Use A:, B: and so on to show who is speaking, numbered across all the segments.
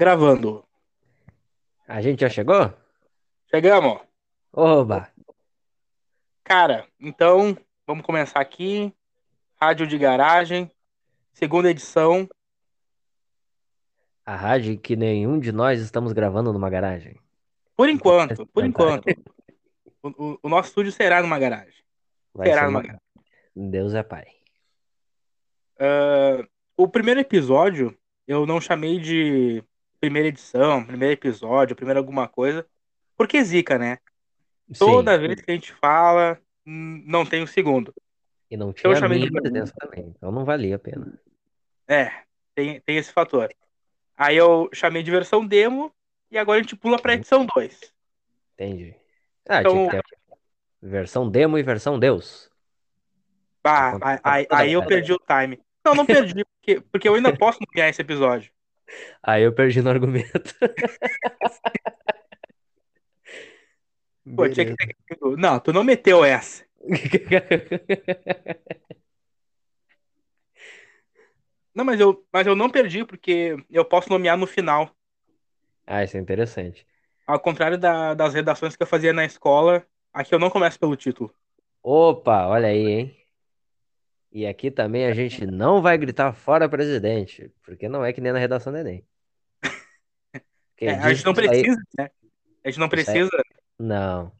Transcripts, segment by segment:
A: Gravando.
B: A gente já chegou?
A: Chegamos.
B: Oba!
A: Cara, então vamos começar aqui. Rádio de Garagem, segunda edição.
B: A rádio que nenhum de nós estamos gravando numa garagem.
A: Por enquanto, por enquanto. O, o- nosso estúdio será numa garagem.
B: Vai
A: será
B: ser
A: numa
B: uma-
A: garagem.
B: Deus é pai.
A: Ah, o primeiro episódio eu não chamei de primeira edição, primeiro episódio, primeiro alguma coisa, porque zica, né? Toda
B: Sim,
A: vez que a gente fala, não tem o segundo.
B: e não tinha a
A: chamei
B: minha
A: de-
B: presença também, então não valia a pena.
A: É, tem, tem esse fator. Aí eu chamei de versão demo e agora a gente pula pra edição 2.
B: Entendi. Ah,
A: Então-
B: tinha que ter versão demo e versão Deus.
A: Ah,
B: Então,
A: aí,
B: tá
A: aí- aí eu perdi o time. Não, não perdi, porque, porque eu ainda posso ganhar esse episódio.
B: Aí eu perdi no argumento.
A: Pô, tinha que ter... Não, tu não meteu essa. Não, mas eu, mas eu não perdi, porque eu posso nomear no final.
B: Ah, isso é interessante.
A: Ao contrário da- das redações que eu fazia na escola, aqui eu não começo pelo título.
B: Opa, olha aí, hein? E aqui também a gente não vai gritar fora presidente, porque não é que nem na redação do Enem.
A: É, a gente não
B: isso aí-
A: precisa, né? A gente não precisa.
B: Não.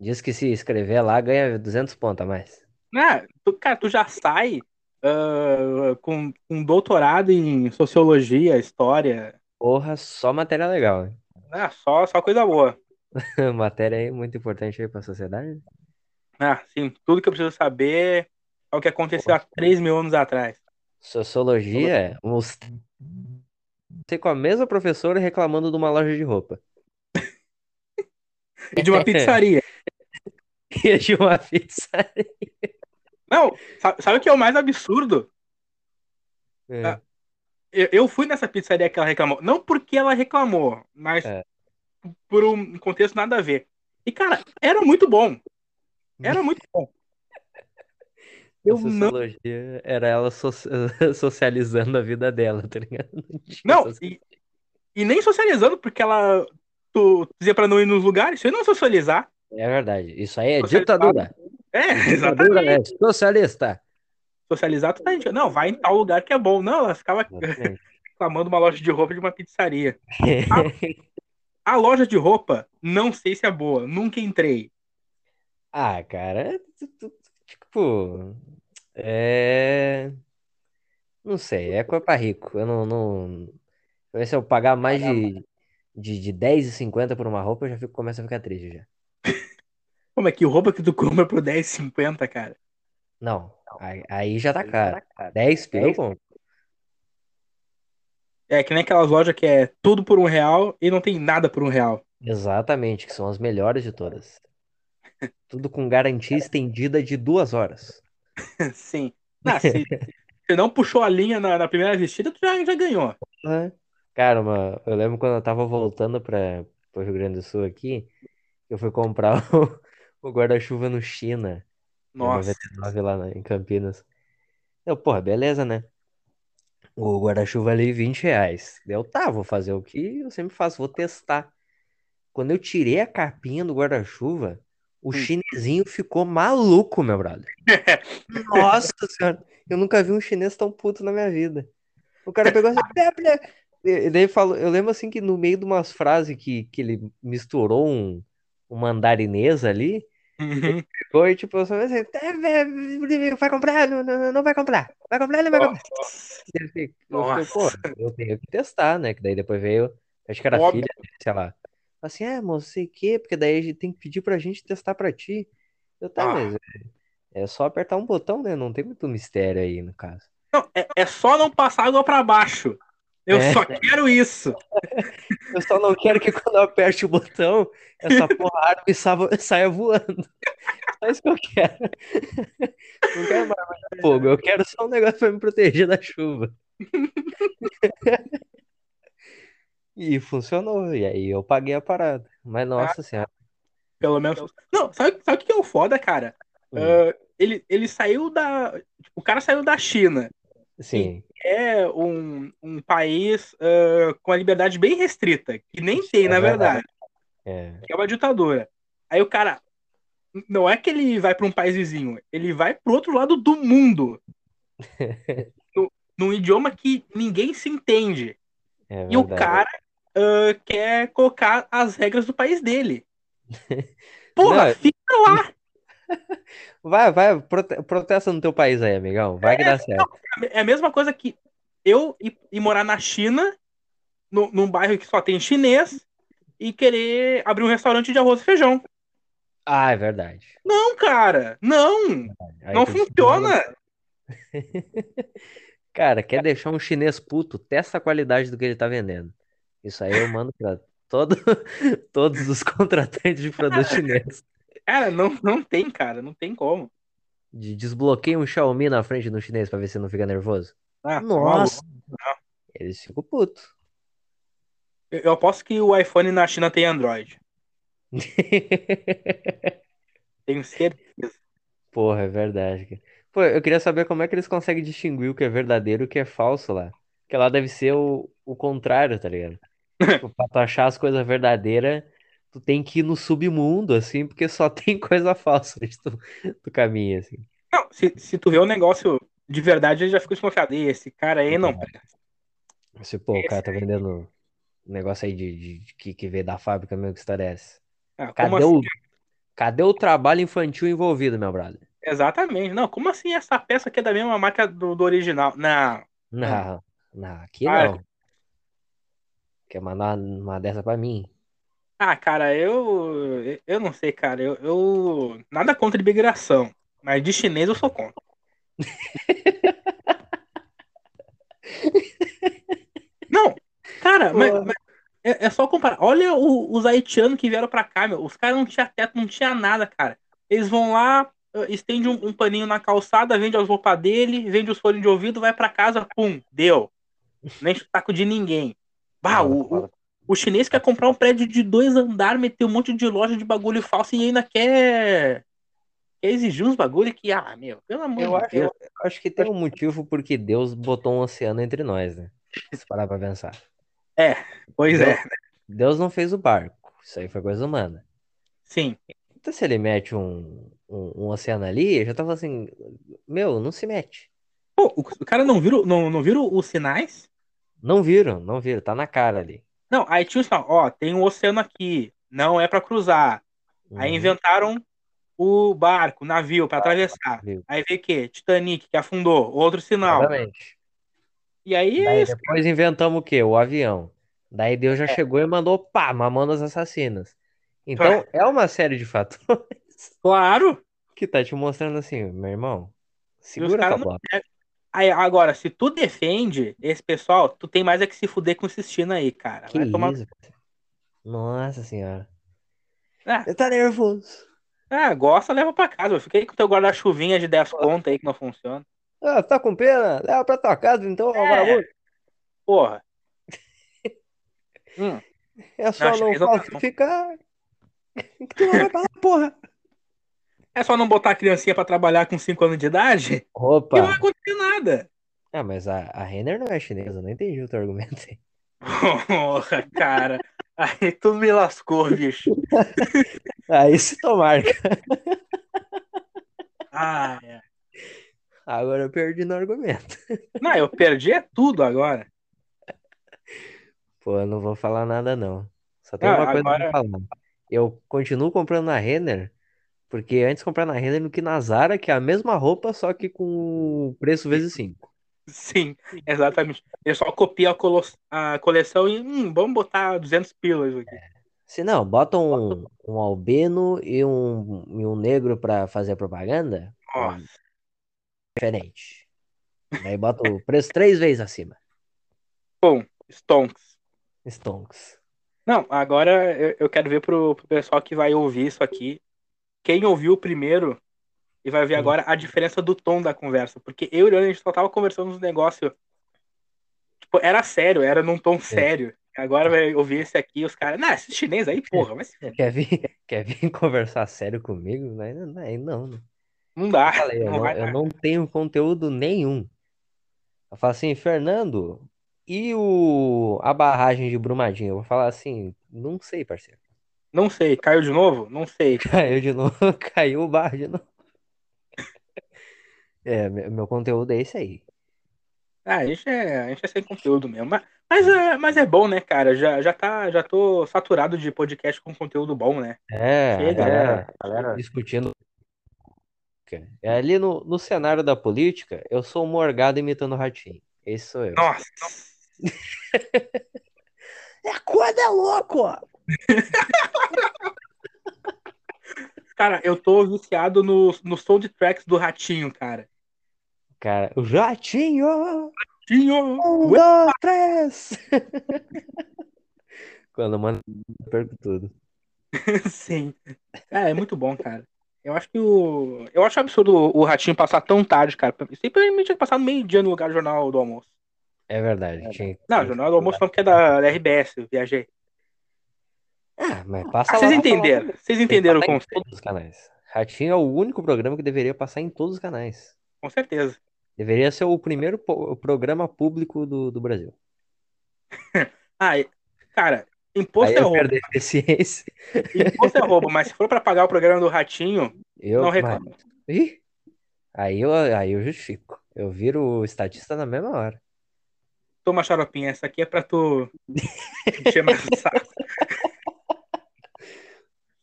B: Diz que se escrever lá ganha 200 pontos a mais.
A: Ah, tu, cara, tu já sai ah, com um doutorado em sociologia, história.
B: Porra, só matéria legal. hein?
A: Ah, só, só coisa boa.
B: Matéria aí muito importante aí pra sociedade.
A: Ah, sim, tudo que eu preciso saber é o que aconteceu há 3 mil anos atrás.
B: Sociologia, uns... Sei com a mesma professora reclamando de uma loja de roupa.
A: E de uma pizzaria.
B: E de uma pizza.
A: Não, sabe, sabe o que é o mais absurdo?
B: É.
A: Ah, Eu, eu fui nessa pizzaria que ela reclamou. Não porque ela reclamou, mas
B: É.
A: por um contexto nada a ver. E, cara, era muito bom. Era muito bom.
B: A
A: Eu não.
B: sociologia era ela so- socializando a vida dela, tá ligado?
A: Não,
B: essas-
A: e, e nem socializando, porque ela. Tu dizia pra não ir nos lugares, isso aí não é socializar.
B: É verdade. Isso aí é ditadura.
A: É,
B: Ditadura
A: exatamente.
B: é socialista.
A: Socializar, tu tá indicando. Não, vai em tal lugar que é bom. Não, ela ficava reclamando uma loja de roupa de uma pizzaria. A loja de roupa, não sei se é boa. Nunca entrei.
B: Ah, cara, tu- tu- tipo, é. Não sei, é coisa pra rico. Eu não, não... Se eu pagar mais de, de, de 10,50 por uma roupa, eu já fico, começo a ficar triste já.
A: Como é que roupa que tu compra por 10,50, cara?
B: Não, aí, aí já tá caro. 10 pila eu compro.
A: É que nem aquelas lojas que é tudo por um real e não tem nada por um real.
B: Exatamente, que são as melhores de todas. Tudo com garantia estendida de duas horas.
A: Sim. Ah, se, se não puxou a linha na, na primeira vestida, tu já, já ganhou.
B: É. Cara, uma- eu lembro quando eu tava voltando para o Rio Grande do Sul aqui, eu fui comprar o, o guarda-chuva no China,
A: Nossa.
B: 99 lá na- em Campinas. Eu, porra, beleza, né? O guarda-chuva ali, 20 reais. Eu, tá, vou fazer o que eu sempre faço, vou testar. Quando eu tirei a capinha do guarda-chuva, o
A: Hum.
B: chinesinho ficou maluco, meu brother. Nossa senhora, eu nunca vi um chinês tão puto na minha vida. O cara pegou assim, "Blé, blé." E daí falou, eu lembro assim que no meio de umas frases que, que ele misturou um, um mandarinês ali,
A: Uhum.
B: foi tipo, eu só assim, "É, vai comprar, não, não, não vai comprar, vai comprar, não vai comprar. Eu fiquei, eu fiquei, pô, eu tenho que testar, né? Que daí depois veio, acho que era
A: Óbvio.
B: filha sei lá. Assim, é, moço, sei o quê, porque daí a gente tem que pedir pra gente testar pra ti. Eu, tá,
A: Ah.
B: mas é, é só apertar um botão, né? Não tem muito mistério aí, no caso.
A: Não, é, é só não passar água pra baixo. Eu
B: É.
A: só quero isso.
B: Eu só não quero que quando eu aperte o botão, essa porra arma saia, saia voando. Só isso que eu quero. Não quero mais fogo, eu quero só um negócio pra me proteger da chuva. E funcionou, e aí eu paguei a parada. Mas nossa senhora.
A: Pelo menos. Não, sabe, sabe o que é o foda, cara?
B: Hum.
A: Ah, ele, ele saiu da. o cara saiu da China.
B: Sim.
A: é um, um país uh, com a liberdade bem restrita, que nem tem,
B: é
A: na verdade,
B: verdade. É.
A: que é uma ditadura. Aí o cara, não é que ele vai para um país vizinho, ele vai para outro lado do mundo, no, num idioma que ninguém se entende.
B: É
A: E o cara uh, quer colocar as regras do país dele. Porra,
B: Não,
A: fica lá.
B: Vai, vai, prote- protesta no teu país aí, amigão. Vai que dá certo.
A: É a mesma coisa que eu ir, morar na China, no, num bairro que só tem chinês, e querer abrir um restaurante de arroz e feijão.
B: Ah, é verdade.
A: Não, cara, não,
B: Aí
A: não funciona.
B: Cara, quer deixar um chinês puto? Testa a qualidade do que ele tá vendendo. Isso aí eu mando pra todo, todos os contratantes de produtos chineses.
A: Cara, não, não tem, cara, não tem como.
B: De desbloqueia um Xiaomi na frente do chinês pra ver se não fica nervoso.
A: Ah, tá
B: Nossa!
A: maluco.
B: Eles ficam putos.
A: Eu, eu aposto que o iPhone na China tem Android. Tenho certeza.
B: Porra, é verdade. cara. Pô, eu queria saber como é que eles conseguem distinguir o que é verdadeiro e o que é falso lá. Porque lá deve ser o, o contrário, tá ligado? Tipo, pra tu achar as coisas verdadeiras, tu tem que ir no submundo, assim, porque só tem coisa falsa onde tu, tu caminha, assim.
A: Não, se, se tu vê um negócio de verdade, ele já fica desconfiado. "Ih, Esse cara aí não.
B: Se, pô, o cara tá vendendo um negócio aí de, de- de que, que veio da fábrica mesmo, que história é essa?
A: Ah,
B: Cadê
A: assim?
B: o, cadê o trabalho infantil envolvido, meu brother?
A: Exatamente. Não, como assim essa peça aqui é da mesma marca do, do original? Não.
B: Não, não, aqui
A: Ah,
B: não. Quer mandar uma dessa pra mim?
A: Ah, cara, eu. Eu não sei, cara. Eu, eu- Nada contra imigração. Mas de chinês eu sou contra. Não, cara, mas, mas é, é só comparar. Olha o- os haitianos que vieram pra cá, meu. Os caras não tinham teto, não tinha nada, cara. Eles vão lá, estende um, um paninho na calçada, vende as roupas dele, vende os fones de ouvido, vai pra casa, pum, deu. Nem enche o saco de ninguém. Bah, o, o, o chinês quer comprar um prédio de dois andares, meter um monte de loja de bagulho falso e ainda quer, quer exigir uns bagulho que, ah, meu, pelo amor
B: Eu
A: de
B: acho,
A: Deus.
B: eu acho que tem um motivo porque Deus botou um oceano entre nós, né? Se parar pra pensar.
A: Pois
B: Deus,
A: é,
B: Deus não fez o barco. Isso aí foi coisa humana.
A: sim.
B: Então, se ele mete um, um, um oceano ali, eu já tava assim, meu, não se mete.
A: Pô, o, o cara não viram não, não viram os sinais?
B: Não viram, não viram, tá na cara ali.
A: Não, aí tinha sinal, ó, tem um oceano aqui, não é pra cruzar. Aí
B: Uhum.
A: inventaram o barco, o navio pra atravessar.
B: navio.
A: Aí veio o quê? Titanic, que afundou, outro sinal.
B: Exatamente.
A: E aí é
B: Daí
A: isso.
B: depois inventamos o quê? O avião. Daí Deus já
A: É.
B: chegou e mandou, pá, Mamonas Assassinas. Então, é uma série de fatores
A: Claro.
B: que tá te mostrando assim, meu irmão, segura tua
A: não
B: bola.
A: Aí, agora, se tu defende esse pessoal, tu tem mais é que se fuder com esse China aí, cara.
B: Que
A: Vai tomar.
B: isso? Nossa senhora.
A: Ah,
B: Você tá nervoso.
A: ah, gosta, leva pra casa. Eu fiquei com teu guarda-chuvinha de 10 contas aí que não funciona.
B: Ah, tá com pena? Leva pra tua casa, então,
A: É. Porra. Hum,
B: É só não
A: não
B: falsificar. Que tu não vai lá, porra.
A: É só não botar a criancinha pra trabalhar com 5 anos de idade que não vai
B: Opa.
A: acontecer nada.
B: Ah, mas a, a Renner não é chinesa, não entendi o teu argumento aí.
A: Porra, cara. Aí tu me lascou, bicho.
B: Aí se tomar.
A: Ah, é.
B: Agora eu perdi no argumento.
A: Não, eu perdi é tudo agora.
B: Pô, eu não vou falar nada, não. Só tem
A: Ah,
B: uma coisa pra
A: agora-
B: falar. Eu continuo comprando na Renner, porque antes de comprar na Renner do que na Zara, que é a mesma roupa, só que com o preço vezes 5.
A: Sim, exatamente. Ele só copia a, colo- a coleção e, hum, vamos botar 200 pilas aqui.
B: Se não, bota um, um albino e um, e um negro pra fazer propaganda,
A: Nossa.
B: diferente. Daí bota o preço três vezes acima.
A: Bom, Stonks.
B: Stonks.
A: Não, agora eu, eu quero ver pro, pro pessoal que vai ouvir isso aqui. Quem ouviu primeiro e vai ver agora a diferença do tom da conversa. Porque eu e o Leandro, a gente só tava conversando uns negócios. Tipo, era sério, era num
B: É.
A: tom sério. Agora vai ouvir esse aqui, os caras. Não, esse chinês aí, porra, mas
B: Quer vir, quer vir conversar sério comigo? Não, aí não, né?
A: não dá.
B: Falei, eu
A: não
B: não, eu
A: dar.
B: não tenho conteúdo nenhum. Eu falo assim, Fernando, e o... a barragem de Brumadinho? Eu vou falar assim, não sei, parceiro.
A: Não sei, caiu de novo? Não sei.
B: Caiu de novo, caiu o bar de novo. É, meu conteúdo é esse aí.
A: Ah, a gente é, a gente é sem conteúdo mesmo. Mas, mas, é, mas é bom, né, cara? Já, já, tá, já tô saturado de podcast com conteúdo bom, né?
B: É,
A: Chega,
B: galera,
A: a galera.
B: discutindo. É, ali no, no cenário da política, eu sou o Morgado imitando o Ratinho. Esse sou eu.
A: Nossa!
B: É coisa é louco!
A: Cara, eu tô viciado no, no soundtracks do Ratinho, cara.
B: Cara, o Ratinho!
A: Ratinho!
B: Um, dois, três! Quando mano, eu perco tudo.
A: Sim. É, é muito bom, cara. Eu acho que o. Eu acho absurdo o, Ratinho passar tão tarde, cara. Simplesmente tinha que passar no meio-dia no lugar do Jornal do Almoço.
B: É verdade. Tinha...
A: Não, o Jornal do Almoço não que é da, da RBS, eu viajei.
B: Ah, mas passa
A: Ah,
B: lá.
A: vocês entenderam? Vocês entenderam o
B: em
A: conceito,
B: todos os canais. Ratinho é o único programa que deveria passar em todos os canais.
A: com certeza.
B: Deveria ser o primeiro po- programa público do, do Brasil.
A: Ah, cara, imposto
B: Aí
A: é
B: eu
A: roubo.
B: eficiência.
A: Imposto é roubo, mas se for pra pagar o programa do Ratinho,
B: Eu,
A: não
B: mas-
A: reclamo.
B: Ih, aí eu, aí eu justifico. Eu viro o estatista na mesma hora.
A: Toma xaropinha, essa aqui é pra tu encher mais o saco.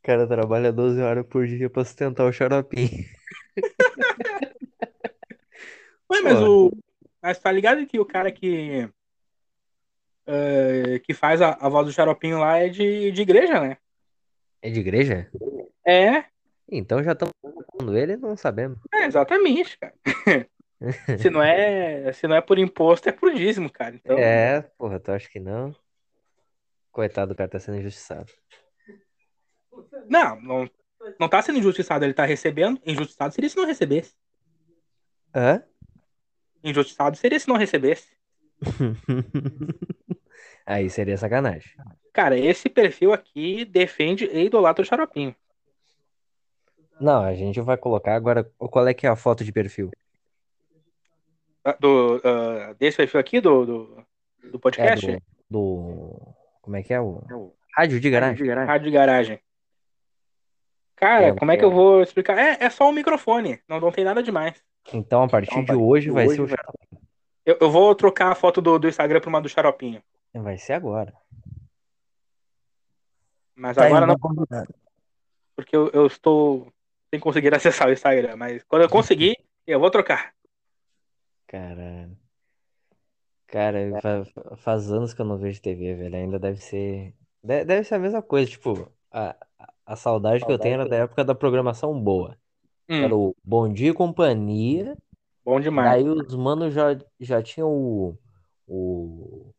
B: O cara trabalha 12 horas por dia pra sustentar o xaropinho.
A: Ué, mas
B: Pô.
A: o. Mas tá ligado que o cara que. eh, que faz a, a voz do xaropinho lá é de, de igreja, né?
B: É de igreja?
A: É,
B: Então já estamos falando ele não sabemos.
A: é, exatamente, cara. se, não é, se não é por imposto, é por dízimo, cara. Então,
B: É, porra, tu acha que não? Coitado, o cara tá sendo injustiçado.
A: Não, não, não tá sendo injustiçado, ele tá recebendo. Injustiçado seria se não recebesse.
B: Hã?
A: Injustiçado seria se não recebesse.
B: Aí seria sacanagem.
A: Cara, esse perfil aqui defende e idolatra o xaropinho.
B: Não, a gente vai colocar agora. Qual é que é a foto de perfil?
A: Ah, Do, ah, desse perfil aqui, do, do, do
B: É
A: podcast?
B: do, do. Como é que é o. Rádio de garagem.
A: Rádio de garagem. Cara,
B: É,
A: como é que eu vou explicar? É, é só um microfone, não, não tem nada demais.
B: Então, a partir de hoje vai ser o.
A: Eu, eu vou trocar a foto do, do Instagram pra uma do xaropinho.
B: Vai ser agora.
A: Mas
B: Tá
A: agora não, porque eu, eu estou sem conseguir acessar o Instagram. Mas quando eu conseguir, eu vou trocar.
B: Caralho. Cara, fa- faz anos que eu não vejo TV, velho. Ainda deve ser. de- Deve ser a mesma coisa, tipo, a, a- a saudade que eu tenho era da época da programação boa.
A: Hum,
B: Era o Bom Dia e Companhia.
A: bom demais.
B: Daí os manos já, já tinham o, o,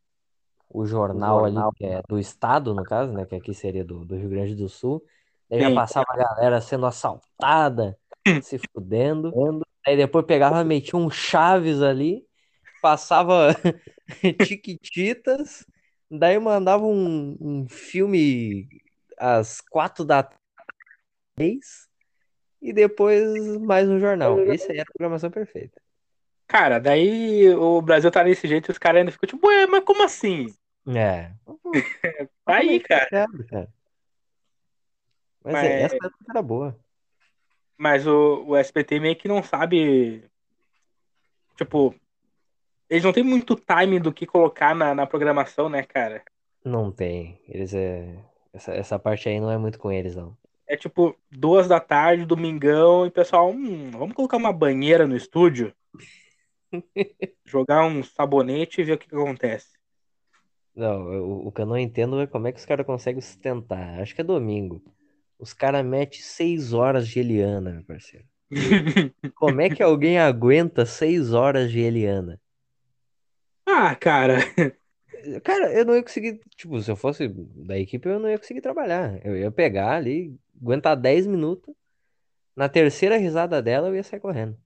B: o jornal ali, que é do estado, no caso, né? Que aqui seria do, do Rio Grande do Sul. Daí já passava a galera sendo assaltada, se fudendo. Aí depois pegava, metia um Chaves ali, passava Tiquititas, daí mandava um, um filme às quatro da tarde e depois mais um jornal. Esse aí era a programação perfeita.
A: Cara, daí o Brasil tá desse jeito e os caras ainda ficam tipo, ué, mas como assim?
B: É.
A: Tá aí, cara.
B: Complicado, cara. Mas,
A: Mas-
B: é, essa época era boa.
A: Mas o, o SBT meio que não sabe. Tipo, eles não têm muito time do que colocar na, na programação, né, cara?
B: Não tem. Eles é. Essa, essa parte aí não é muito com eles, não.
A: É tipo, duas da tarde, domingão, e o pessoal, hum, vamos colocar uma banheira no estúdio, jogar um sabonete e ver o que, que acontece.
B: Não, o, o que eu não entendo é como é que os caras conseguem sustentar. Acho que é domingo. Os caras metem seis horas de Eliana, meu parceiro. Como é que alguém aguenta seis horas de Eliana?
A: ah, cara,
B: Cara, eu não ia conseguir. Tipo, se eu fosse da equipe, eu não ia conseguir trabalhar. Eu ia pegar ali, aguentar 10 minutos. Na terceira risada dela, eu ia sair correndo.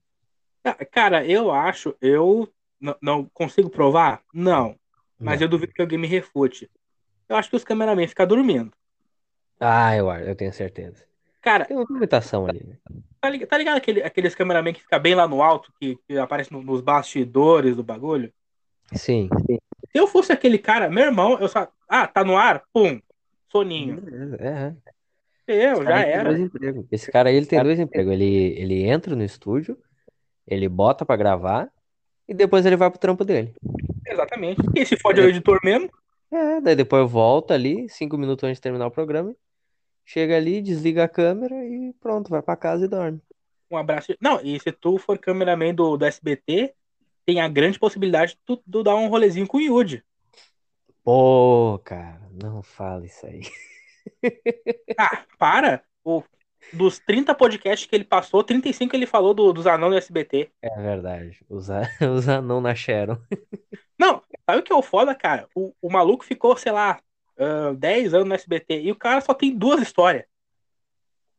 A: Ah, cara, eu acho, eu n- não consigo provar? Não, mas
B: Não.
A: eu duvido que alguém me refute. Eu acho que os cameramen ficam dormindo.
B: Ah, eu, eu tenho certeza.
A: Cara,
B: Tem uma limitação ali, né?
A: tá ligado, tá ligado aquele, aqueles cameramen que fica bem lá no alto, que, que aparece no- nos bastidores do bagulho?
B: Sim.
A: Se eu fosse aquele cara, meu irmão, eu só. Ah, tá no ar? Pum. Soninho.
B: É,
A: Eu,
B: Esse
A: já
B: cara
A: era.
B: Esse cara aí ele tem dois empregos. Ele, ele entra no estúdio, ele bota pra gravar e depois ele vai pro trampo dele.
A: Exatamente. E se fode o editor mesmo?
B: É, daí depois volta ali, cinco minutos antes de terminar o programa, chega ali, desliga a câmera e pronto, vai pra casa e dorme.
A: Um abraço. Não, e se tu for cameraman do, do SBT, tem a grande possibilidade de tu, dar um rolezinho com o Yudi.
B: Pô, cara, não fala isso aí.
A: Ah, para! O, dos 30 podcasts que ele passou, 35 ele falou do, dos anão do SBT.
B: É verdade. Usar, usar não na Sharon.
A: Não, sabe o que é o foda, cara? O, o maluco ficou, sei lá, ah, 10 anos no SBT e o cara só tem duas histórias.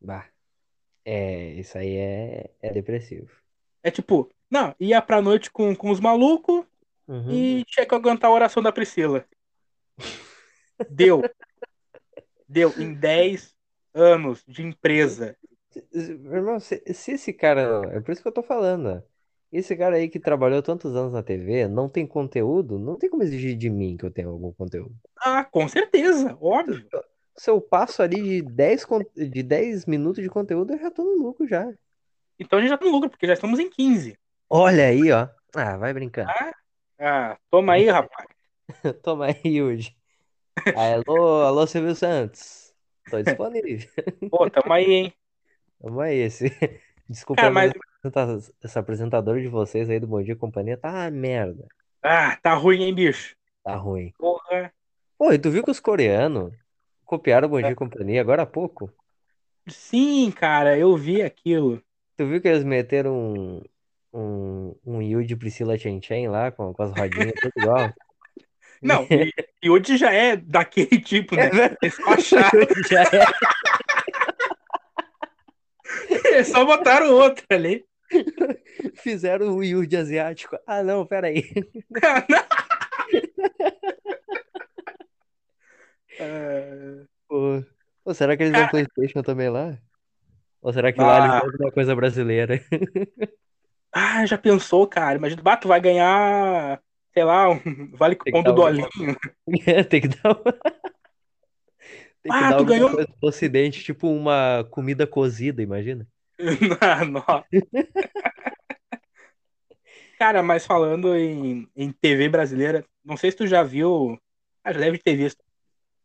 B: Bah. É, isso aí é, é depressivo.
A: É tipo, não, ia pra noite com, com os malucos
B: Uhum.
A: e tinha que aguentar a oração da Priscila. Deu. Deu em 10 anos de empresa.
B: Meu Irmão, se, se esse cara. É por isso que eu tô falando. ó. Esse cara aí que trabalhou tantos anos na TV não tem conteúdo, não tem como exigir de mim que eu tenha algum conteúdo.
A: Ah, com certeza, óbvio.
B: Se eu passo ali de 10, con- de 10 minutos de conteúdo, eu já tô no lucro já.
A: Então a gente já tá no lucro, porque já estamos em 15.
B: Olha aí, ó. Ah, vai brincando.
A: Ah, toma aí, rapaz.
B: Toma aí hoje. Alô, alô, Silvio Santos. Tô disponível.
A: Pô, tamo aí, hein?
B: Tamo aí, esse. Desculpa,
A: Cara,
B: mas
A: mas.
B: esse apresenta- esse apresentador de vocês aí do Bom Dia e Companhia tá uma merda.
A: Ah, tá ruim, hein, bicho?
B: Tá ruim.
A: Porra.
B: Pô, e tu viu que os coreanos copiaram o Bom Dia e Companhia agora há pouco?
A: Sim, cara, eu vi aquilo.
B: Tu viu que eles meteram um, um, um Yu de Priscila Chen Chen lá com, com as rodinhas tudo igual?
A: Não, e, e hoje já é daquele tipo, né? É só achar,
B: Já é.
A: é só botaram outro ali.
B: Fizeram o Yu de asiático. Ah, não, peraí.
A: Ah,
B: Pô, Pô, será que eles dão
A: Cara.
B: PlayStation também lá? Ou será que lá eles
A: Ah.
B: dão alguma coisa brasileira?
A: Ah, já pensou, cara? Imagina, bah, tu vai ganhar, sei lá, um vale cupom do
B: dar um-
A: Dolinho.
B: Tem que dar uma... Tem que
A: Ah,
B: dar
A: tu ganhou-
B: coisa do ocidente, tipo uma comida cozida, imagina?
A: Ah, Nossa. Cara, mas falando em, em TV brasileira, não sei se tu já viu, ah, já deve ter visto,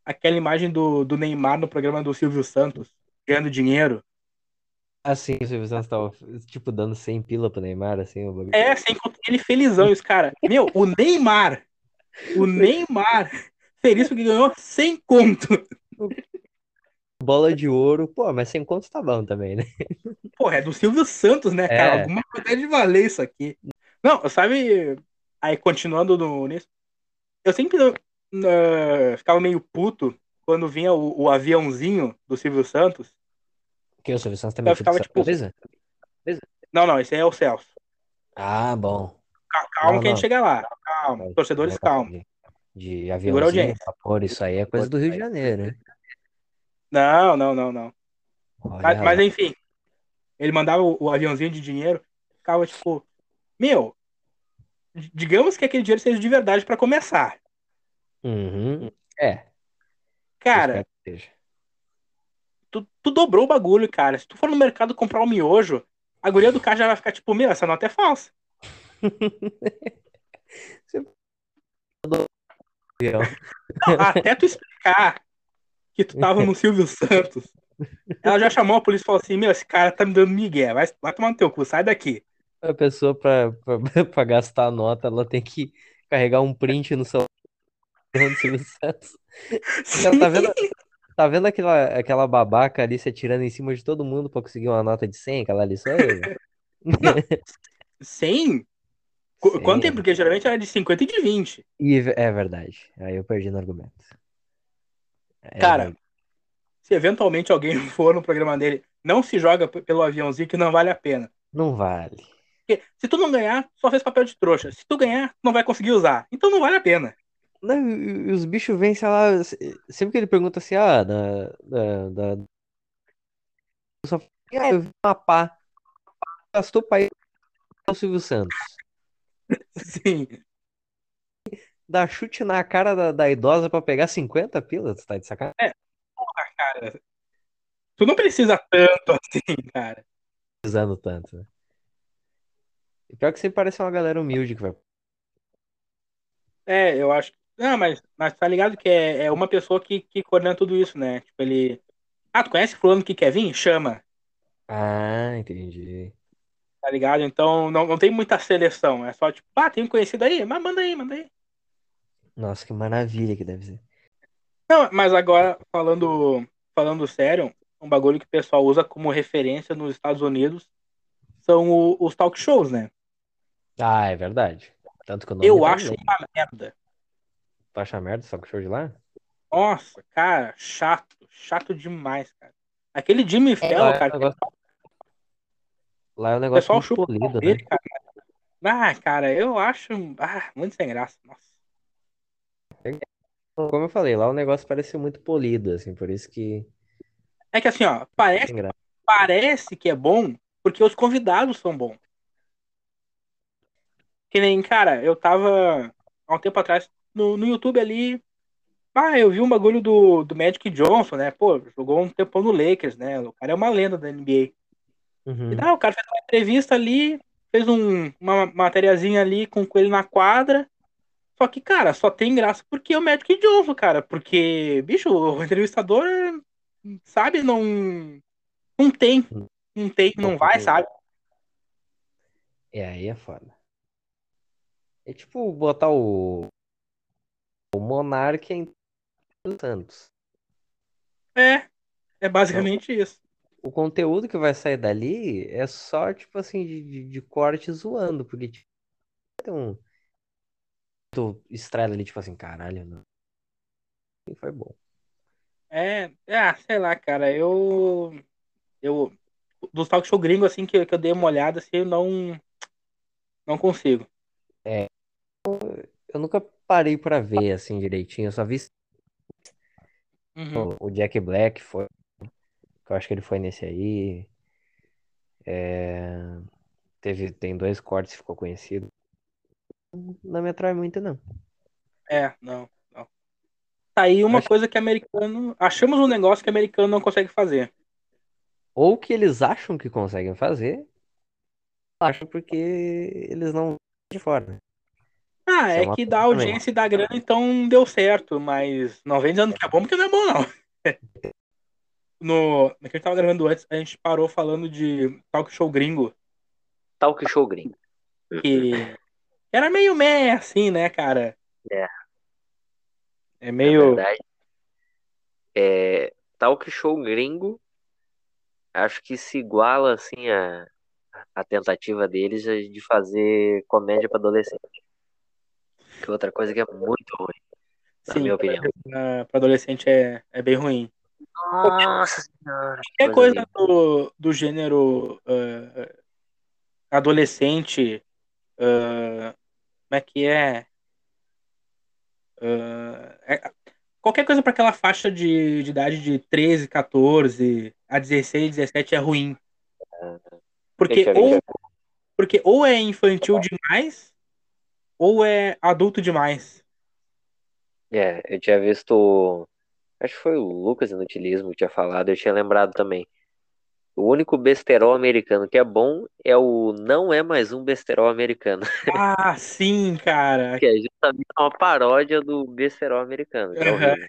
A: aquela imagem do, do Neymar no programa do Silvio Santos, ganhando dinheiro.
B: Assim, o Silvio Santos tava, tipo, dando 100 pila pro Neymar, assim, o bagulho.
A: É, sem contar ele felizão, e os cara, meu, o Neymar, o Neymar, feliz porque ganhou 100 conto.
B: Bola de ouro, pô, mas sem conto tá bom também, né?
A: Porra, é do Silvio Santos, né, cara?
B: É.
A: Alguma coisa deve valer isso aqui. Não, sabe, aí continuando no, nisso, eu sempre ah, ficava meio puto quando vinha o, o aviãozinho do Silvio Santos.
B: Que o Silvio Santos também
A: Eu ficava, tipo,
B: coisa?
A: Não, não, esse aí é o Celso.
B: Ah, bom.
A: Cal- Calma
B: Não,
A: que a
B: não.
A: gente chega lá. Calma, torcedores, calma.
B: De, de
A: a
B: aviãozinho, vapor, isso aí é coisa do Rio de Janeiro, né?
A: Não, não, não, não. Mas, mas enfim, ele mandava o, o aviãozinho de dinheiro, ficava tipo, meu, digamos que aquele dinheiro seja de verdade pra começar.
B: Uhum. É,
A: Cara. Tu, tu dobrou o bagulho, cara. Se tu for no mercado comprar um miojo, a guria do cara já vai ficar tipo, meu, essa nota é falsa. Não, até tu explicar que tu tava no Silvio Santos, ela já chamou a polícia e falou assim, meu, esse cara tá me dando migué, vai, vai tomar no teu cu, sai daqui.
B: A pessoa, pra, pra, pra gastar a nota, ela tem que carregar um print no celular do Silvio Santos. Ela tá vendo, tá vendo aquela, aquela babaca ali se atirando em cima de todo mundo pra conseguir uma nota de 100? Aquela ali sou eu. velho.
A: 100? Qu-
B: Cem.
A: Quanto tempo? Porque geralmente era de 50 e de 20.
B: E é verdade. Aí eu perdi no argumento. É
A: Cara,
B: verdade.
A: se eventualmente alguém for no programa dele, não se joga pelo aviãozinho que não vale a pena.
B: não vale.
A: Porque se tu não ganhar, só fez papel de trouxa. Se tu ganhar, não vai conseguir usar. Então não vale a pena.
B: Não, e- os bichos vêm, sei lá, se- sempre que ele pergunta assim, ah, da, da, da-
C: Eu só falei, ah, eu vi uma pá. Gastou pra ir o Silvio Santos.
A: Sim.
C: Dá chute na cara da, da idosa pra pegar 50 pilas, tá de sacanagem?
A: É, porra, cara. Tu não precisa tanto assim, cara.
C: Precisando tanto, né? E pior que você parece uma galera humilde que vai.
A: É, eu acho. Não, mas, mas tá ligado que é, é uma pessoa que, que coordena tudo isso, né? Tipo, ele. Ah, tu conhece fulano que quer vir? Chama.
C: Ah, entendi.
A: Tá ligado? Então não, não tem muita seleção. É só tipo, ah, tem um conhecido aí? Mas manda aí, manda aí.
C: Nossa, que maravilha que deve ser.
A: Não, mas agora, falando, falando sério, um bagulho que o pessoal usa como referência nos Estados Unidos são o- os talk shows, né?
C: Ah, é verdade. Tanto que
A: Eu
C: tá em
A: acho
C: inglês.
A: uma merda.
C: Tu acha merda só que show de lá?
A: Nossa, cara, chato. Chato demais, cara. Aquele Jimmy Fallon,
C: é um
A: cara,
C: negócio, lá é um
A: o
C: negócio
A: pessoal
C: muito
A: o
C: polido,
A: pau
C: né?
A: dele, cara. Ah, cara, eu acho ah, muito sem graça. Nossa.
C: Como eu falei, lá o negócio parece muito polido, assim, por isso que
A: É que assim, ó, parece, parece que é bom porque os convidados são bons. Que nem, cara, eu tava há um tempo atrás no, no YouTube ali. Ah, eu vi um bagulho do, do Magic Johnson, né? Pô, jogou um tempão no Lakers, né? O cara é uma lenda da NBA. E
C: Uhum.
A: não, o cara fez uma entrevista ali, fez um, uma matériazinha ali com, com ele na quadra. Só que, cara, só tem graça porque é o Magic Johnson, cara. Porque, bicho, o entrevistador, sabe, não. Não tem. Não tem, não vai, sabe?
C: É, aí é foda. É tipo botar o, o Monark em do Santos.
A: É, é basicamente isso.
C: O conteúdo que vai sair dali é só, tipo assim, de, de, de corte zoando, porque tipo, tem um tu estrela ali, tipo assim, caralho, não. E foi bom.
A: É, ah, sei lá, cara, eu. Eu. Dos talk show gringo, assim, que, que eu dei uma olhada, assim, eu não. Não consigo.
C: Eu nunca parei pra ver assim direitinho, eu só vi
A: Uhum.
C: o, o Jack Black foi, que eu acho que ele foi nesse aí. É, teve, tem dois cortes que ficou conhecido. Não me atrai muito, não.
A: É, não, não. Tá aí uma
C: Acho-
A: coisa que americano. Achamos um negócio que americano não consegue fazer.
C: Ou que eles acham que conseguem fazer, acham porque eles não de fora.
A: Ah,
C: Isso é
A: é que dá audiência e dá grana, então deu certo, mas não vem dizendo que é bom porque não é bom, não. No, no que a gente tava gravando antes, a gente parou falando de talk show gringo,
B: Talk show gringo.
A: que era meio meh, assim, né, cara?
B: É.
A: É
B: Na
A: meio.
B: verdade, é, talk show gringo, acho que se iguala assim a, a tentativa deles é de fazer comédia para adolescente. Que é outra coisa que é muito ruim, na
A: Sim,
B: minha opinião.
A: pra, pra adolescente é, é bem ruim.
B: Nossa senhora.
A: Qualquer coisa do, do gênero ah, adolescente, ah, como é que é? Ah, é- Qualquer coisa para aquela faixa de, de idade de 13, 14 a 16, 17 é ruim. Porque
B: eu ver,
A: ou, porque ou é infantil demais, ou é adulto demais.
B: É, eu tinha visto. Acho que foi o Lucas Inutilismo que tinha falado, eu tinha lembrado também. O único besterol americano que é bom é o Não É Mais Um Besterol Americano,
A: Ah, sim, cara.
B: que é justamente uma paródia do besterol americano, que é
A: Aham.
B: horrível.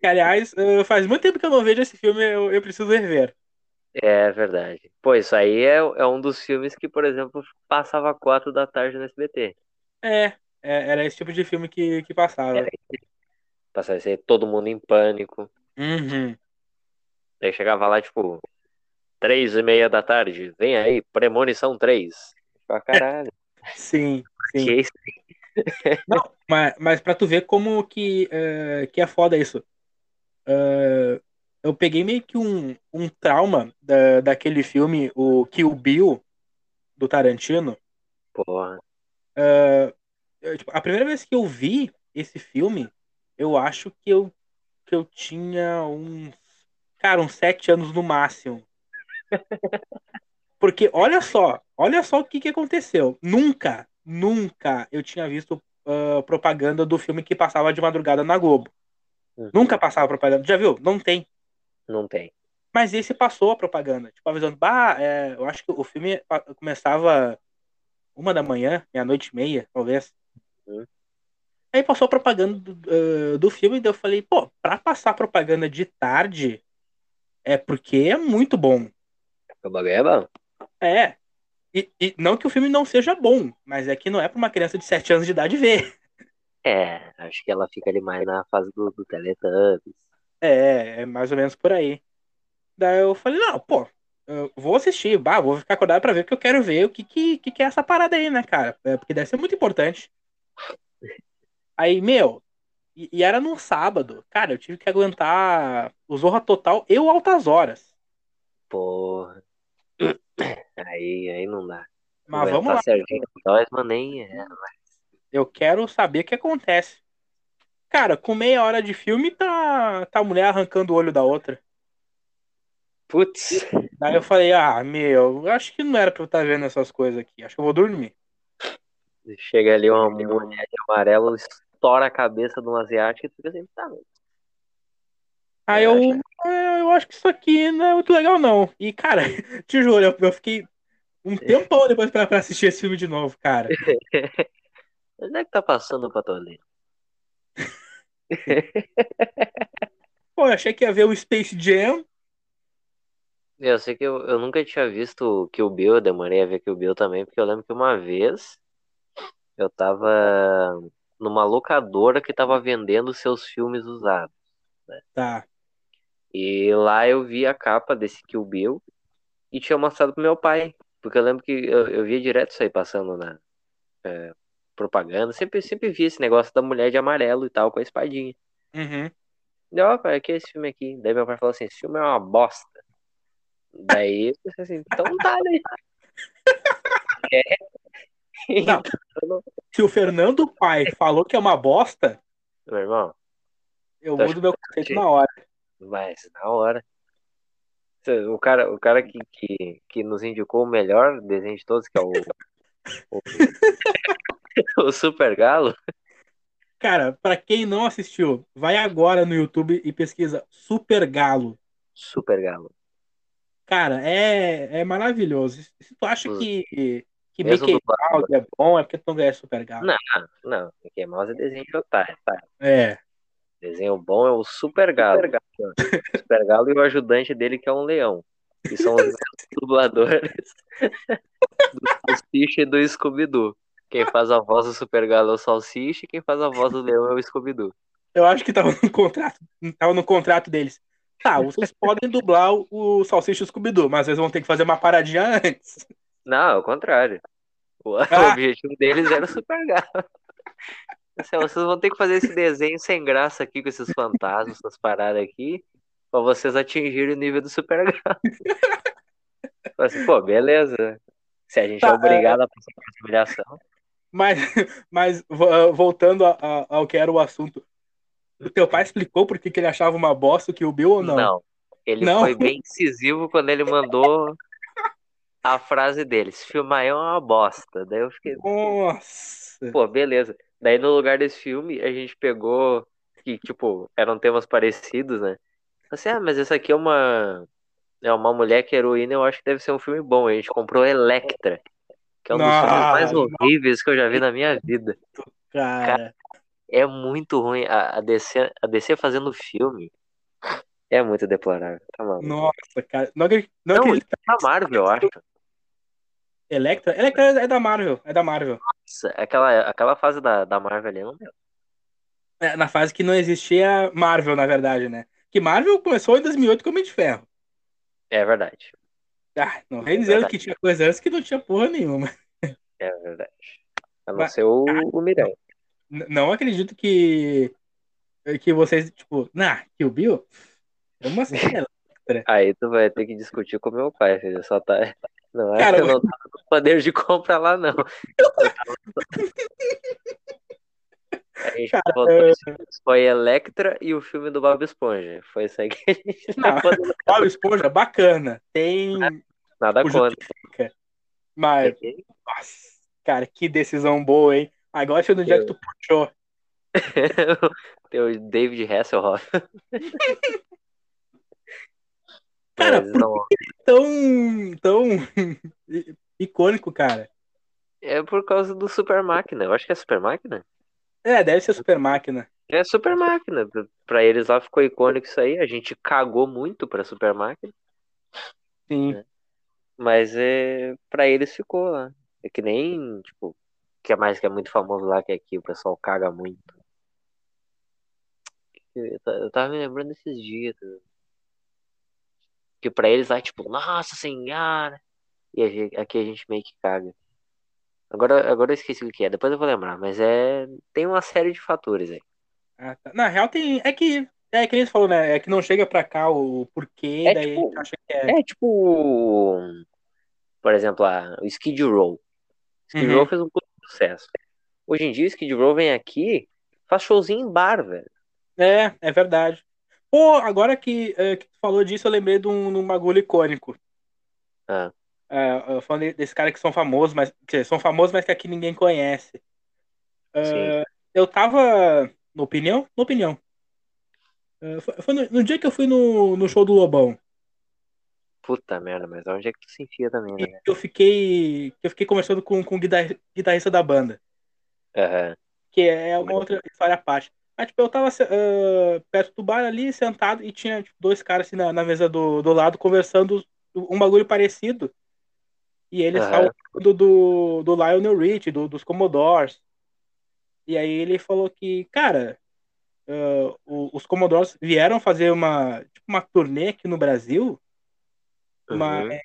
A: Que, aliás, faz muito tempo que eu não vejo esse filme, eu, eu preciso rever.
B: É verdade. Pô, isso aí é, é um dos filmes que, por exemplo, passava quatro da tarde no SBT.
A: É, é, era esse tipo de filme que, que passava.
B: Era Passava aí, todo mundo em pânico.
A: Uhum.
B: Daí chegava lá, tipo, três e meia da tarde. Vem aí, Premonição 3. Pra caralho.
A: Sim, sim.
B: Que isso?
A: Não, mas, mas pra tu ver como que, eh, que é foda isso. Eh, eu peguei meio que um, um trauma da, daquele filme, o Kill Bill, do Tarantino.
B: Porra.
A: Eu, tipo, a primeira vez que eu vi esse filme, eu acho que eu, que eu tinha uns. Cara, uns sete anos no máximo. Porque olha só, olha só o que, que aconteceu. Nunca, nunca eu tinha visto uh, propaganda do filme que passava de madrugada na Globo.
B: Uhum.
A: Nunca passava propaganda. Já viu? Não tem.
B: Não tem.
A: Mas esse passou a propaganda. Tipo, avisando, bah, é, eu acho que o filme começava uma da manhã, meia-noite e meia, talvez.
B: Uhum.
A: Aí passou a propaganda do, uh, do filme e eu falei, pô, pra passar propaganda de tarde é porque é muito bom.
B: O bagulho é bom.
A: É. E, e, não que o filme não seja bom, mas é que não é pra uma criança de 7 anos de idade ver.
B: É, acho que ela fica ali mais na fase do, do Teletubbies.
A: É, é mais ou menos por aí. Daí eu falei, não, pô, eu vou assistir, bah, vou ficar acordado pra ver o que eu quero ver, o que, que, que é essa parada aí, né, cara? É, porque deve ser muito importante. Aí, meu, e, e, era num sábado. Cara, eu tive que aguentar o Zorra Total e o Altas Horas.
B: Porra. Aí, aí não dá.
A: Mas vamos lá.
B: Serginho Dosman nem é, mas...
A: Eu quero saber o que acontece. Cara, com meia hora de filme, tá, tá a mulher arrancando o olho da outra.
B: Putz.
A: Aí eu falei, ah, meu, acho que não era pra eu estar tá vendo essas coisas aqui. Acho que eu vou dormir.
B: Chega ali uma mulher de amarelo, estoura a cabeça de um asiático e tu fica assim, tá, mano.
A: Aí eu, é, eu acho que isso aqui não é muito legal, não. E, cara, te juro, eu, eu fiquei um tempão depois pra, pra, assistir esse filme de novo, cara.
B: Onde é que tá passando o Patolino?
A: Pô, eu achei que ia ver o Space Jam.
B: Eu sei que eu, eu nunca tinha visto o Bill, eu demorei a ver o Bill também, porque eu lembro que uma vez eu tava numa locadora que tava vendendo seus filmes usados. Né?
A: Tá.
B: E lá eu vi a capa desse Kill Bill e tinha mostrado pro meu pai. Porque eu lembro que eu, eu via direto isso aí passando na é, propaganda. Sempre, sempre vi esse negócio da mulher de amarelo e tal, com a espadinha.
A: Uhum.
B: E ó, pai, aqui é esse filme aqui. Daí meu pai falou assim: esse filme é uma bosta. Daí eu pensei assim, então tá, né?
A: É. Não, se o Fernando Pai falou que é uma bosta,
B: meu irmão,
A: eu mudo meu conceito na hora.
B: Mas na hora. O cara, o cara que, que, que nos indicou o melhor desenho de todos, que é o, o, o Super Galo.
A: Cara, para quem não assistiu, vai agora no YouTube e pesquisa Super Galo.
B: Super Galo.
A: Cara, é, é maravilhoso. Se tu acha que, que Mickey Mouse é bom, é porque tu não ganha Super Galo.
B: Não, não. Mickey Mouse é desenho de otário, tá?
A: É.
B: Desenho bom é o Super Galo. Super Galo. Super Galo e o ajudante dele, que é um leão. Que são os dubladores do Salsicha e do Scooby-Doo. Quem faz a voz do Super Galo é o Salsicha e quem faz a voz do leão é o Scooby-Doo.
A: Eu acho que tava no contrato, tava no contrato deles. Tá, vocês podem dublar o Salsicha e o Scooby-Doo, mas vocês vão ter que fazer uma paradinha antes.
B: Não, ao contrário. O, ah. objetivo deles era o Super Galo. Assim, vocês vão ter que fazer esse desenho sem graça aqui com esses fantasmas, essas paradas aqui, pra vocês atingirem o nível do Super Galo. assim, pô, beleza. Se a gente tá, é obrigado é... a passar por humilhação.
A: Mas, mas voltando a, a, ao que era o assunto, o teu pai explicou por que, que ele achava uma bosta que o Bill ou não?
B: Não. Ele não. foi bem incisivo quando ele mandou a frase deles: filmar é uma bosta. Daí eu fiquei.
A: Nossa!
B: Pô, beleza. Daí no lugar desse filme, a gente pegou. Que, tipo, eram temas parecidos, né? Assim, ah, mas essa aqui é uma. É uma mulher que é heroína, eu acho que deve ser um filme bom. A gente comprou Electra, que é um dos filmes mais horríveis que eu já vi na minha vida.
A: Cara, Cara
B: é muito ruim. A, a, DC, a DC fazendo filme é muito deplorável. Tá maluco.
A: Nossa, cara. Não, não, não
B: acredito. É da Marvel, eu acho.
A: Electra? Electra é da Marvel. É da Marvel.
B: Nossa, aquela, aquela fase da, da Marvel ali não deu.
A: É, na fase que não existia Marvel, na verdade, né? Que Marvel começou em 2008 com o Homem de Ferro.
B: É verdade.
A: Ah, não vem é dizendo que tinha coisa antes que não tinha porra nenhuma.
B: É verdade. A não ser o, o Mirão.
A: Não acredito que que vocês, tipo, nah, que o Bill? Como assim,
B: Aí tu vai ter que discutir com meu pai, filho. Só tá. Não é Cara, não tá com poder de compra lá, não. A gente botou esse- foi Electra e o filme do Bob Esponja. Foi isso aí que a gente
A: Não,
B: tá falando.
A: Bob Esponja, bacana. Tem.
B: Nada contra.
A: Mas, nossa, cara, que decisão boa, hein? Agora sei no dia que tu puxou.
B: Tem o David Hasselhoff.
A: Cara,
B: Mas
A: por
B: não,
A: Tão. tão. icônico, cara.
B: é por causa do Super Máquina. Eu acho que é Super Máquina.
A: É, deve ser super máquina.
B: É Super Máquina. Pra eles lá ficou icônico isso aí. A gente cagou muito pra Super Máquina.
A: Sim.
B: É. Mas é, pra eles ficou lá. É que nem, tipo, que é mais que é muito famoso lá, que aqui o pessoal caga muito. Eu ta- eu tava me lembrando desses dias. tá? Que pra eles lá, tipo, nossa senhora. E aqui a gente meio que caga. Agora, agora eu esqueci o que é, depois eu vou lembrar. Mas é. Tem uma série de fatores aí.
A: Ah, tá. Na real, tem. É que. É que você falou, né? É que não chega pra cá o porquê,
B: É
A: daí
B: tipo-
A: acha que é.
B: É tipo. Por exemplo, a, o Skid Row. Skid
A: Uhum.
B: Row fez um sucesso. Hoje em dia, o Skid Row vem aqui, faz showzinho em bar, velho.
A: É, é verdade. Pô, agora que, é, que tu falou disso, eu lembrei de um, de um bagulho icônico.
B: Ah.
A: É, eu falando desses caras que são famosos, mas que são famosos, mas que aqui ninguém conhece.
B: Sim.
A: eu tava. Na opinião? Na opinião. É, foi foi no, no dia que eu fui no, no show do Lobão.
B: Puta merda, mas onde é que tu se enfia também, né?
A: eu fiquei. que Eu fiquei conversando com, com o guitar- guitarrista da banda.
B: Aham.
A: que é uma outra história à parte. Mas, tipo, eu tava ah, perto do bar ali, sentado, e tinha tipo, dois caras assim na, na mesa do, do lado conversando um bagulho parecido. E eles
B: Aham.
A: estavam falando do, do Lionel Rich, do, dos Commodores. E aí ele falou que, cara, o- os Commodores vieram fazer uma, tipo, uma turnê aqui no Brasil,
B: Uhum.
A: mas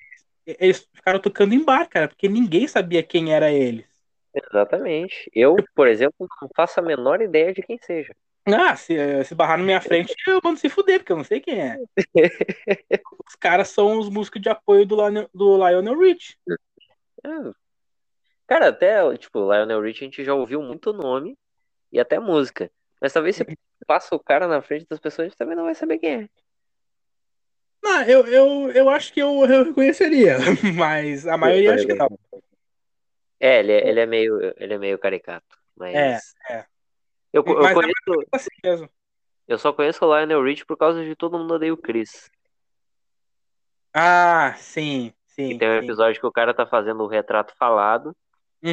A: eles ficaram tocando em bar, cara, porque ninguém sabia quem era eles.
B: Exatamente. Eu, por exemplo, não faço a menor ideia de quem seja.
A: Ah, se, se barrar na minha frente, eu mando se fuder, porque eu não sei quem é. Os caras são os músicos de apoio do, Lionel- do Lionel Rich.
B: É. Cara, até, tipo, Lionel Rich a gente já ouviu muito nome e até música. Mas talvez se passa o cara na frente das pessoas, a gente também não vai saber quem é.
A: Não, eu, eu, eu acho que eu, eu reconheceria, mas a maioria acho que não.
B: É, ele é, ele é meio, ele é meio caricato. Mas.
A: É, é.
B: Eu, eu
A: Mas é
B: conheço,
A: Assim mesmo.
B: eu só conheço o Lionel Rich por causa de todo mundo odeia o Chris.
A: Ah, sim, sim.
B: E tem um
A: sim.
B: episódio que o cara tá fazendo o retrato falado.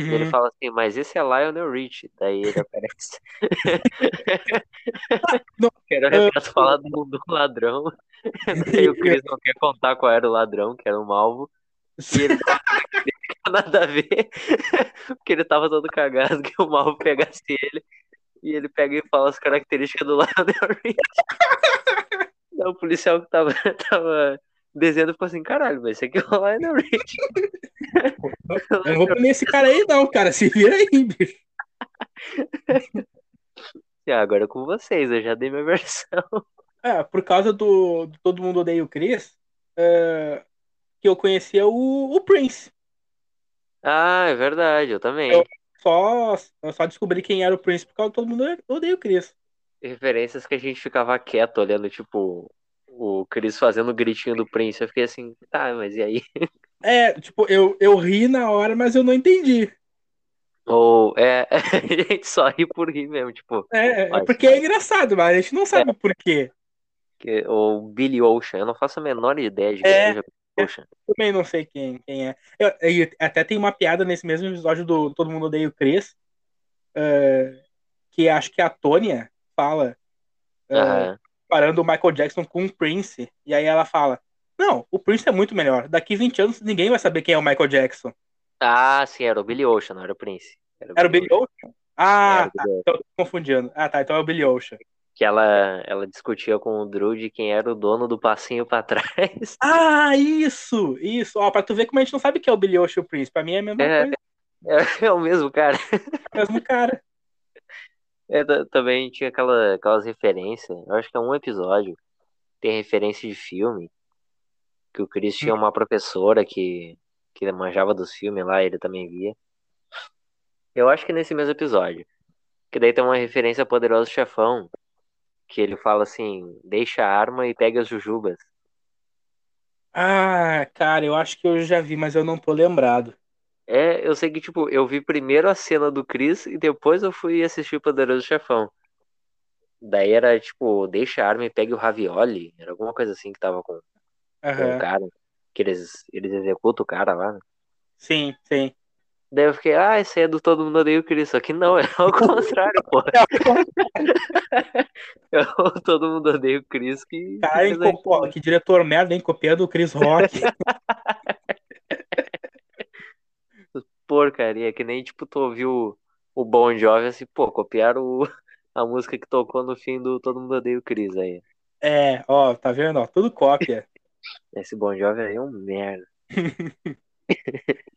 B: E ele
A: Uhum.
B: fala assim, mas esse é Lionel Rich. Daí ele aparece.
A: Não,
B: que era o retrato falado do, do ladrão. Daí o Chris não quer contar qual era o ladrão, que era o Malvo. E ele nada a ver. Porque ele tava todo cagado que o Malvo pegasse ele. E ele pega e fala as características do Lionel Rich. O policial que tava, tava desenhando ficou assim, caralho, mas esse aqui é o Lionel Rich.
A: Eu não vou punir esse cara aí, não, cara. Se vira aí, bicho.
B: Agora é com vocês, eu já dei minha versão.
A: É, por causa do, do Todo Mundo Odeia o Chris, é, que eu conhecia o, o Prince.
B: Ah, é verdade, eu também.
A: Eu- Só, eu só descobri quem era o Prince por causa do Todo Mundo Odeia o Chris.
B: Referências que a gente ficava quieto olhando, tipo, o Chris fazendo o gritinho do Prince. Eu fiquei assim, tá, mas e aí?
A: É, tipo, eu, eu ri na hora, mas eu não entendi.
B: Ou, é, a gente só ri por rir mesmo, tipo,
A: É, é
B: Mas-
A: porque é engraçado, mas a gente não sabe por quê.
B: que, ou Billy Ocean, eu não faço a menor ideia de quem
A: É.
B: seja Billy Ocean.
A: Também não sei quem, quem é. Eu- e até tem uma piada nesse mesmo episódio do Todo Mundo Odeia o Chris, é, que acho que a Tônia fala, é,
B: Aham.
A: comparando o Michael Jackson com o Prince, e aí ela fala, não, o Prince é muito melhor. Daqui 20 anos ninguém vai saber quem é o Michael Jackson.
B: Ah, sim, era o Billy Ocean, não era o Prince.
A: Era o Billy Ocean? Ah,
B: Era
A: tá,
B: Billy Ocean.
A: então eu tô confundindo. Ah, tá, então é o Billy Ocean.
B: Que ela, ela discutia com o Drew de quem era o dono do passinho pra trás.
A: Ah, isso, isso. Ó, pra tu ver como a gente não sabe quem é o Billy Ocean o Prince. Pra mim é a mesma
B: É.
A: coisa,
B: É, é o mesmo cara.
A: é o mesmo cara.
B: É, ta- também tinha aquela, aquelas referências. Eu acho que é um episódio. Tem referência de filme. Que o Chris tinha uma professora que, que manjava dos filmes lá, ele também via. Eu acho que nesse mesmo episódio. Que daí tem uma referência a Poderoso Chefão. Que ele fala assim: deixa a arma e pega as jujubas.
A: Ah, cara, eu acho que eu já vi, mas eu não tô lembrado.
B: É, eu sei que, tipo, eu vi primeiro a cena do Chris e depois eu fui assistir o Poderoso Chefão. Daí era, tipo, deixa a arma e pegue o ravioli. Era alguma coisa assim que tava com, com o cara. Que eles, eles executam o cara lá, né?
A: Sim, sim.
B: Daí eu fiquei, ah, esse aí é do Todo Mundo Odeia o Chris. Só que não, é ao contrário, pô. É o Todo Mundo Odeia o Chris que.
A: Cara,
B: que
A: hein,
B: fez a
A: co- pô, que diretor merda, hein? Copiando o Chris Rock.
B: porcaria. Que nem, tipo, tu ouviu o Bon Jovi assim, pô, copiaram o- a música que tocou no fim do Todo Mundo Odeia o Chris aí.
A: É, ó, tá vendo? Ó, tudo cópia.
B: Esse Bon Jovi aí é um merda.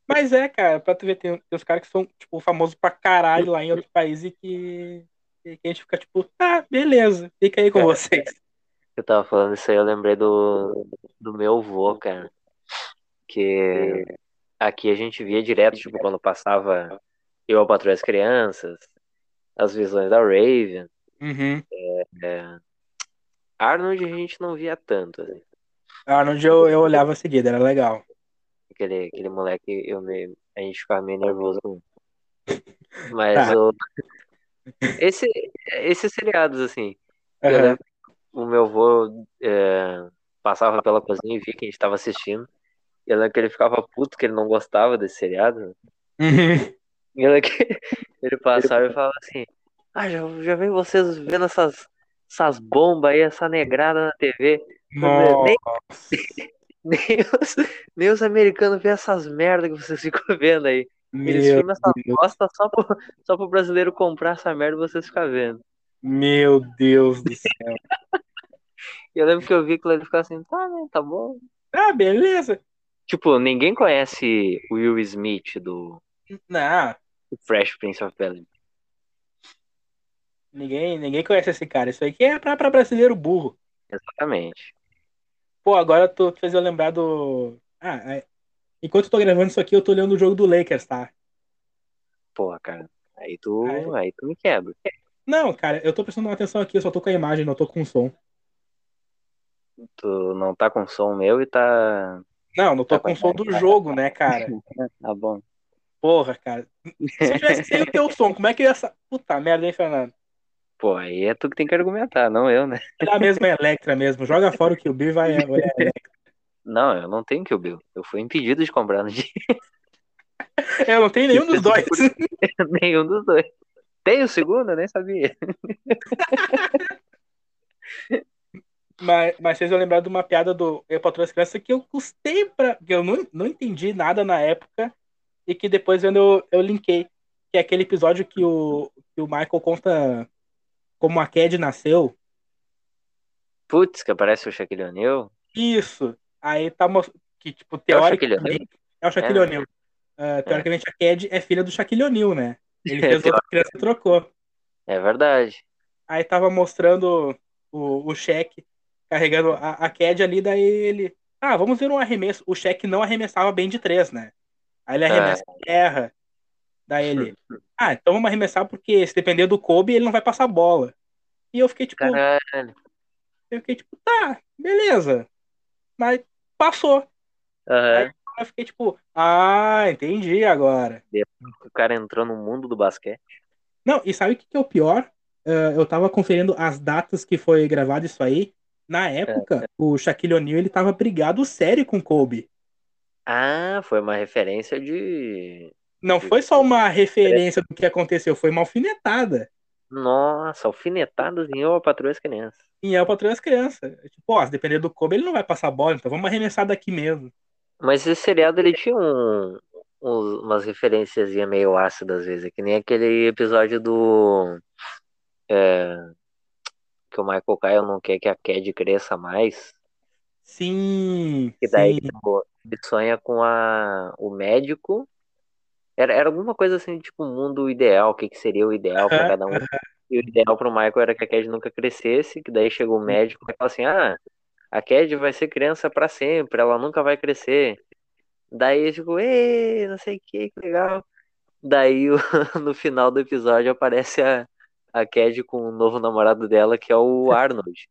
A: Mas é, cara, pra tu ver, tem, tem os caras que são, tipo, famosos pra caralho lá em outros países e que, que a gente fica, tipo, ah, beleza, fica aí com vocês.
B: Eu tava falando isso aí, eu lembrei do, do meu avô, cara. Que aqui a gente via direto, tipo, quando passava Eu, a Patroa e as Crianças, as visões da Raven.
A: Uhum.
B: Arnold a gente não via tanto, assim.
A: Arnold eu, eu olhava a seguida, era legal.
B: Aquele, aquele moleque, eu me, a gente ficava meio nervoso com. Mas
A: Tá.
B: o, esse, esses seriados, assim, eu
A: Aham.
B: lembro que o meu avô é, passava pela cozinha e via que a gente tava assistindo. E eu lembro que ele ficava puto que ele não gostava desse seriado.
A: Uhum.
B: E eu lembro que ele passava e falava assim: Ah, já, já vem vocês vendo essas, essas bombas aí, essa negrada na TV.
A: Nossa,
B: nem, os, nem os americanos vêem essas merdas que vocês ficam vendo aí. Eles
A: meu
B: filmam essa
A: Deus,
B: bosta só pro, só pro brasileiro comprar essa merda e vocês ficam vendo.
A: meu Deus do céu.
B: E eu lembro que eu vi aquilo ele ficava assim: Tá, né, tá bom.
A: Ah, beleza.
B: Tipo, ninguém conhece o Will Smith do
A: Não,
B: Fresh Prince of Bel-Air.
A: ninguém, ninguém conhece esse cara. Isso aqui é pra, pra brasileiro burro.
B: Exatamente.
A: Pô, agora tu fez eu lembrar do. Ah, é- enquanto eu tô gravando isso aqui, eu tô olhando o jogo do Lakers, tá?
B: Porra, cara. Aí tu,
A: Aí-
B: aí tu me quebra.
A: Não, cara, eu tô prestando atenção aqui, eu só tô com a imagem, não tô com o som.
B: Tu não tá com som meu e tá.
A: Não, não tô
B: Tá
A: com o som do jogo, né, cara?
B: Tá bom.
A: Porra, cara. Se eu tivesse sem o teu som, como é que eu ia. Puta merda, hein, Fernando?
B: Pô, aí é tu que tem que argumentar, não eu, né?
A: Mesmo a Electra mesmo. Joga fora o Kill Bill e vai Electra.
B: Não, eu não tenho que o Bill. Eu fui impedido de comprar no dia.
A: Eu não tenho nenhum dos dois.
B: Nenhum dos dois. Tem o segundo? Eu nem sabia.
A: Mas, mas vocês vão lembrar de uma piada do Eu Patrulho as Crianças que eu custei pra. que eu não, não entendi nada na época e que depois vendo eu, eu linkei. Que é aquele episódio que o, que o Michael conta como a Cad nasceu.
B: Putz, que aparece o Shaquille O'Neal.
A: Isso. Aí tá mostrando que, tipo,
B: É o Shaquille
A: teoricamente. É o Shaquille
B: É.
A: O'Neal. Ah, teoricamente a Cad é filha do Shaquille O'Neal, né? Ele fez outra criança e trocou.
B: É verdade.
A: Aí tava mostrando o, o cheque carregando a, a Cad ali, daí ele. Ah, vamos ver um arremesso. O cheque não arremessava bem de três, né? Aí ele arremessa e erra. Daí ele. Ah, então vamos arremessar porque se depender do Kobe, ele não vai passar bola. E eu fiquei tipo.
B: Caralho.
A: Eu fiquei tipo, tá, beleza. Mas passou.
B: Aham.
A: Eu fiquei tipo, ah, entendi agora.
B: O cara entrou no mundo do basquete.
A: Não, e sabe o que, que é o pior? Ah, eu tava conferindo as datas que foi gravado isso aí. Na época, o Shaquille O'Neal ele tava brigado sério com o Kobe.
B: Ah, foi uma referência de.
A: Não foi só uma referência do que aconteceu, foi uma alfinetada.
B: Nossa, alfinetadas em eu a patroa e as crianças.
A: E é pra três crianças. Tipo, ó, se depender do Kobe, ele não vai passar bola, então vamos arremessar daqui mesmo.
B: Mas esse seriado ele tinha um, uns- umas referências meio ácidas às vezes. É que nem aquele episódio do. é, que o Michael Kyle não quer que a Cad cresça mais.
A: Sim,
B: E daí
A: sim.
B: tipo, ele sonha com a, o médico. Era, era alguma coisa assim, tipo, um mundo ideal, o que, que seria o ideal para cada um. E o ideal pro Michael era que a Cad nunca crescesse, que daí chegou o médico e falou assim, ah, a Cad vai ser criança para sempre, ela nunca vai crescer. Daí ficou, ei, não sei o que, que legal. Daí o- no final do episódio aparece a, a Cad com o novo namorado dela, que é o Arnold.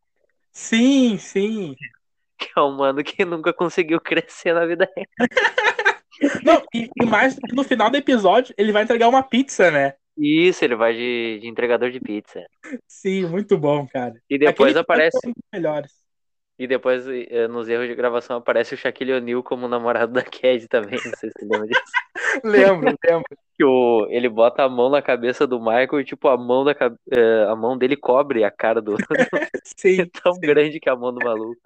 A: Sim, sim.
B: Que é um mano que nunca conseguiu crescer na vida real.
A: Não, e, e mais no final do episódio, ele vai entregar uma pizza, né?
B: Isso, ele vai de, de entregador de pizza.
A: Sim, muito bom, cara.
B: E depois
A: Aquele
B: aparece.
A: é um melhores.
B: E depois, eh, nos erros de gravação, aparece o Shaquille O'Neal como namorado da Cad também. Não sei se você lembra disso.
A: Lembro, lembro.
B: Que o, ele bota a mão na cabeça do Michael e, tipo, a mão, da, eh, a mão dele cobre a cara do.
A: Sim,
B: É tão
A: sim.
B: grande que a mão do maluco.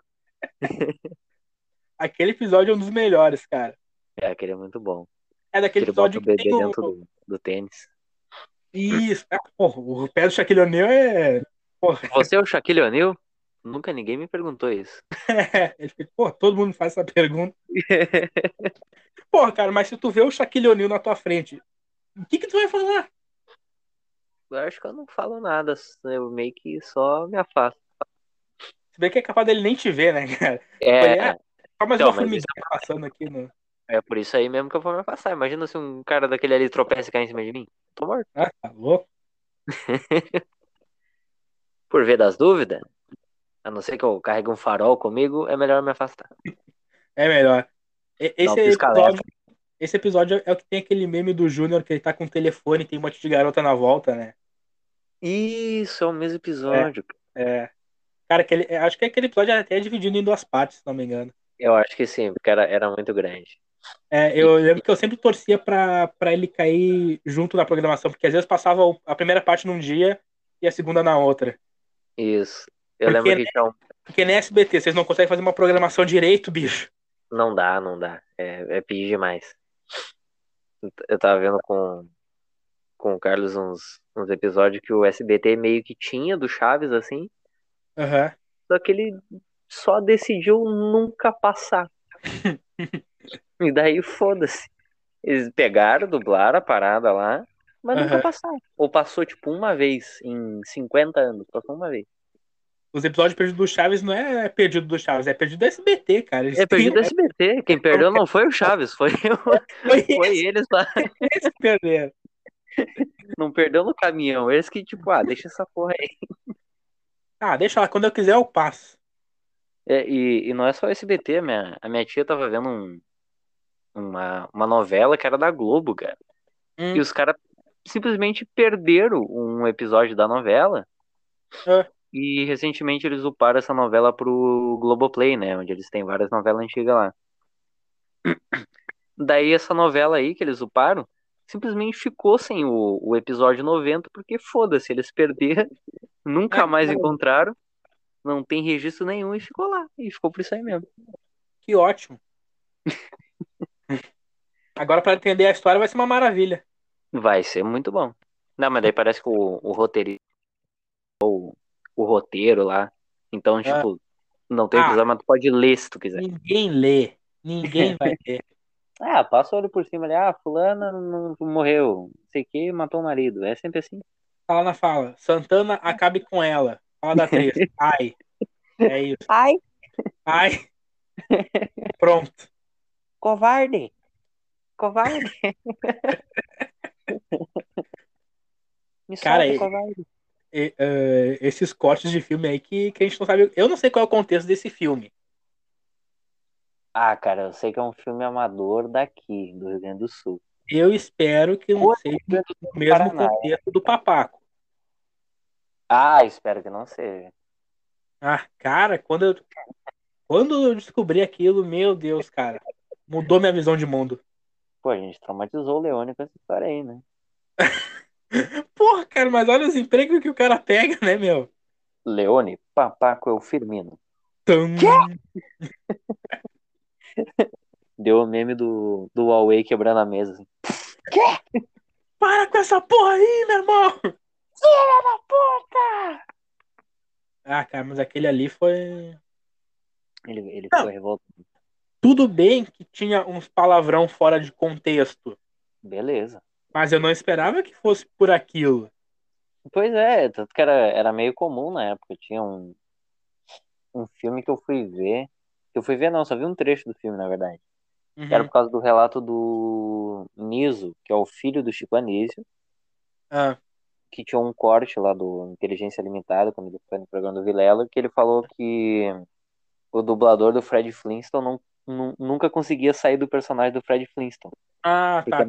A: Aquele episódio é um dos melhores, cara.
B: É, aquele é muito bom.
A: É daquele
B: ele
A: episódio
B: o
A: que tem o...
B: dentro do, do tênis.
A: Isso. Ah, porra, o pé do Shaquille O'Neal é... Porra,
B: Você é o Shaquille O'Neal? Nunca ninguém me perguntou isso.
A: ele fica, porra, todo mundo faz essa pergunta. Porra, cara, mas se tu vê o Shaquille O'Neal na tua frente, o que que tu vai falar?
B: Eu acho que eu não falo nada. Eu meio que só me afasto.
A: Se bem que é capaz dele nem te ver, né, cara?
B: É,
A: Olha, Só mais
B: Então,
A: uma formiguinha passando aqui no...
B: é por isso aí mesmo que eu vou me afastar. Imagina se um cara daquele ali tropeça e cai em cima de mim. Tô morto.
A: Ah, tá louco?
B: Por ver das dúvidas, a não ser que eu carregue um farol comigo, é melhor me afastar.
A: É melhor. E- Esse episódio, esse episódio é o que tem aquele meme do Júnior que ele tá com o telefone e tem um monte de garota na volta, né?
B: Isso, é o mesmo episódio.
A: É. Cara, aquele, é, acho que aquele episódio até é dividido em duas partes, se não me engano.
B: Eu acho que sim, porque era, era muito grande.
A: É, eu lembro que eu sempre torcia pra, pra ele cair junto na programação, porque às vezes passava a primeira parte num dia e a segunda na outra.
B: Isso. Eu
A: Porque,
B: lembro que um...
A: Porque nem SBT, vocês não conseguem fazer uma programação direito, bicho.
B: Não dá, não dá. É, é pedir demais. Eu tava vendo com, com o Carlos uns, uns episódios que o SBT meio que tinha do Chaves, assim,
A: Aham.
B: só que ele só decidiu nunca passar. e daí, foda-se. Eles pegaram, dublaram a parada lá, mas nunca
A: Aham.
B: passaram. Ou passou, tipo, uma vez em 50 anos. Passou uma vez.
A: Os episódios perdidos do Chaves não é perdido do Chaves, é perdido do SBT, cara. Eles
B: É perdido do SBT. Quem perdeu não foi o Chaves, foi, o-
A: Foi
B: foi eles lá.
A: eles perderam.
B: Não perdeu no caminhão. Eles que, tipo, ah, deixa essa porra aí.
A: Ah, deixa lá, quando eu quiser eu passo.
B: É, e, e não é só SBT, minha, a minha tia tava vendo um, uma, uma novela que era da Globo, cara.
A: Hum.
B: E os caras simplesmente perderam um episódio da novela.
A: É.
B: E recentemente eles uparam essa novela pro Globoplay, né? Onde eles têm várias novelas antigas lá. Daí essa novela aí que eles uparam simplesmente ficou sem o, o episódio 90, porque foda-se, eles perderam, nunca
A: É,
B: mais encontraram, não tem registro nenhum e ficou lá. E ficou por isso aí mesmo.
A: Que ótimo. Agora, pra entender a história, vai ser uma maravilha.
B: Vai ser muito bom. Não, mas daí parece que o, o roteirista ou o roteiro lá. Então, tipo, não tem
A: Ah.
B: episódio, mas tu pode ler se tu quiser.
A: Ninguém lê. Ninguém vai ler.
B: Ah, passa o olho por cima ali. Ah, fulana não morreu. Não sei o que, matou o marido. É sempre assim.
A: Fala na fala. Santana, acabe com ela. Fala da atriz. Ai. É isso.
B: Ai,
A: Ai. Pronto.
B: covarde. Covarde. Me
A: Cara,
B: solta,
A: e-
B: covarde.
A: E, eh, esses cortes de filme aí que, que a gente não sabe. Eu não sei qual é o contexto desse filme.
B: Ah, cara, eu sei que é um filme amador daqui, do Rio Grande do Sul.
A: Eu espero que não
B: Ou
A: seja o mesmo
B: Paraná.
A: contexto do Papaco.
B: Ah, espero que não seja.
A: Ah, cara, quando eu, quando eu descobri aquilo, meu Deus, cara, mudou minha visão de mundo.
B: Pô, a gente traumatizou o Leone com essa história aí, né?
A: Porra, cara, mas olha os empregos que o cara pega, né, meu?
B: Leone, papaco é o Firmino.
A: Tum.
B: Deu o meme do, do Huawei quebrando a mesa. Assim.
A: Para com essa porra aí, meu irmão! Filha da puta! Ah, cara, mas aquele ali foi.
B: Ele, ele
A: Não.
B: ficou revoltado.
A: Tudo bem que tinha uns palavrão fora de contexto,
B: Beleza.
A: mas eu não esperava que fosse por aquilo.
B: Pois é, tanto que era, era meio comum na época. Tinha um, um filme que eu fui ver. Que eu fui ver, não, só vi um trecho do filme, na verdade.
A: Uhum.
B: Era por causa do relato do Niso, que é o filho do Chico Anísio,
A: Ah,
B: que tinha um corte lá do Inteligência Limitada, quando ele foi no programa do Vilela, que ele falou que o dublador do Fred Flintstone não, nunca conseguia sair do personagem do Fred Flintstone.
A: Ah, tá,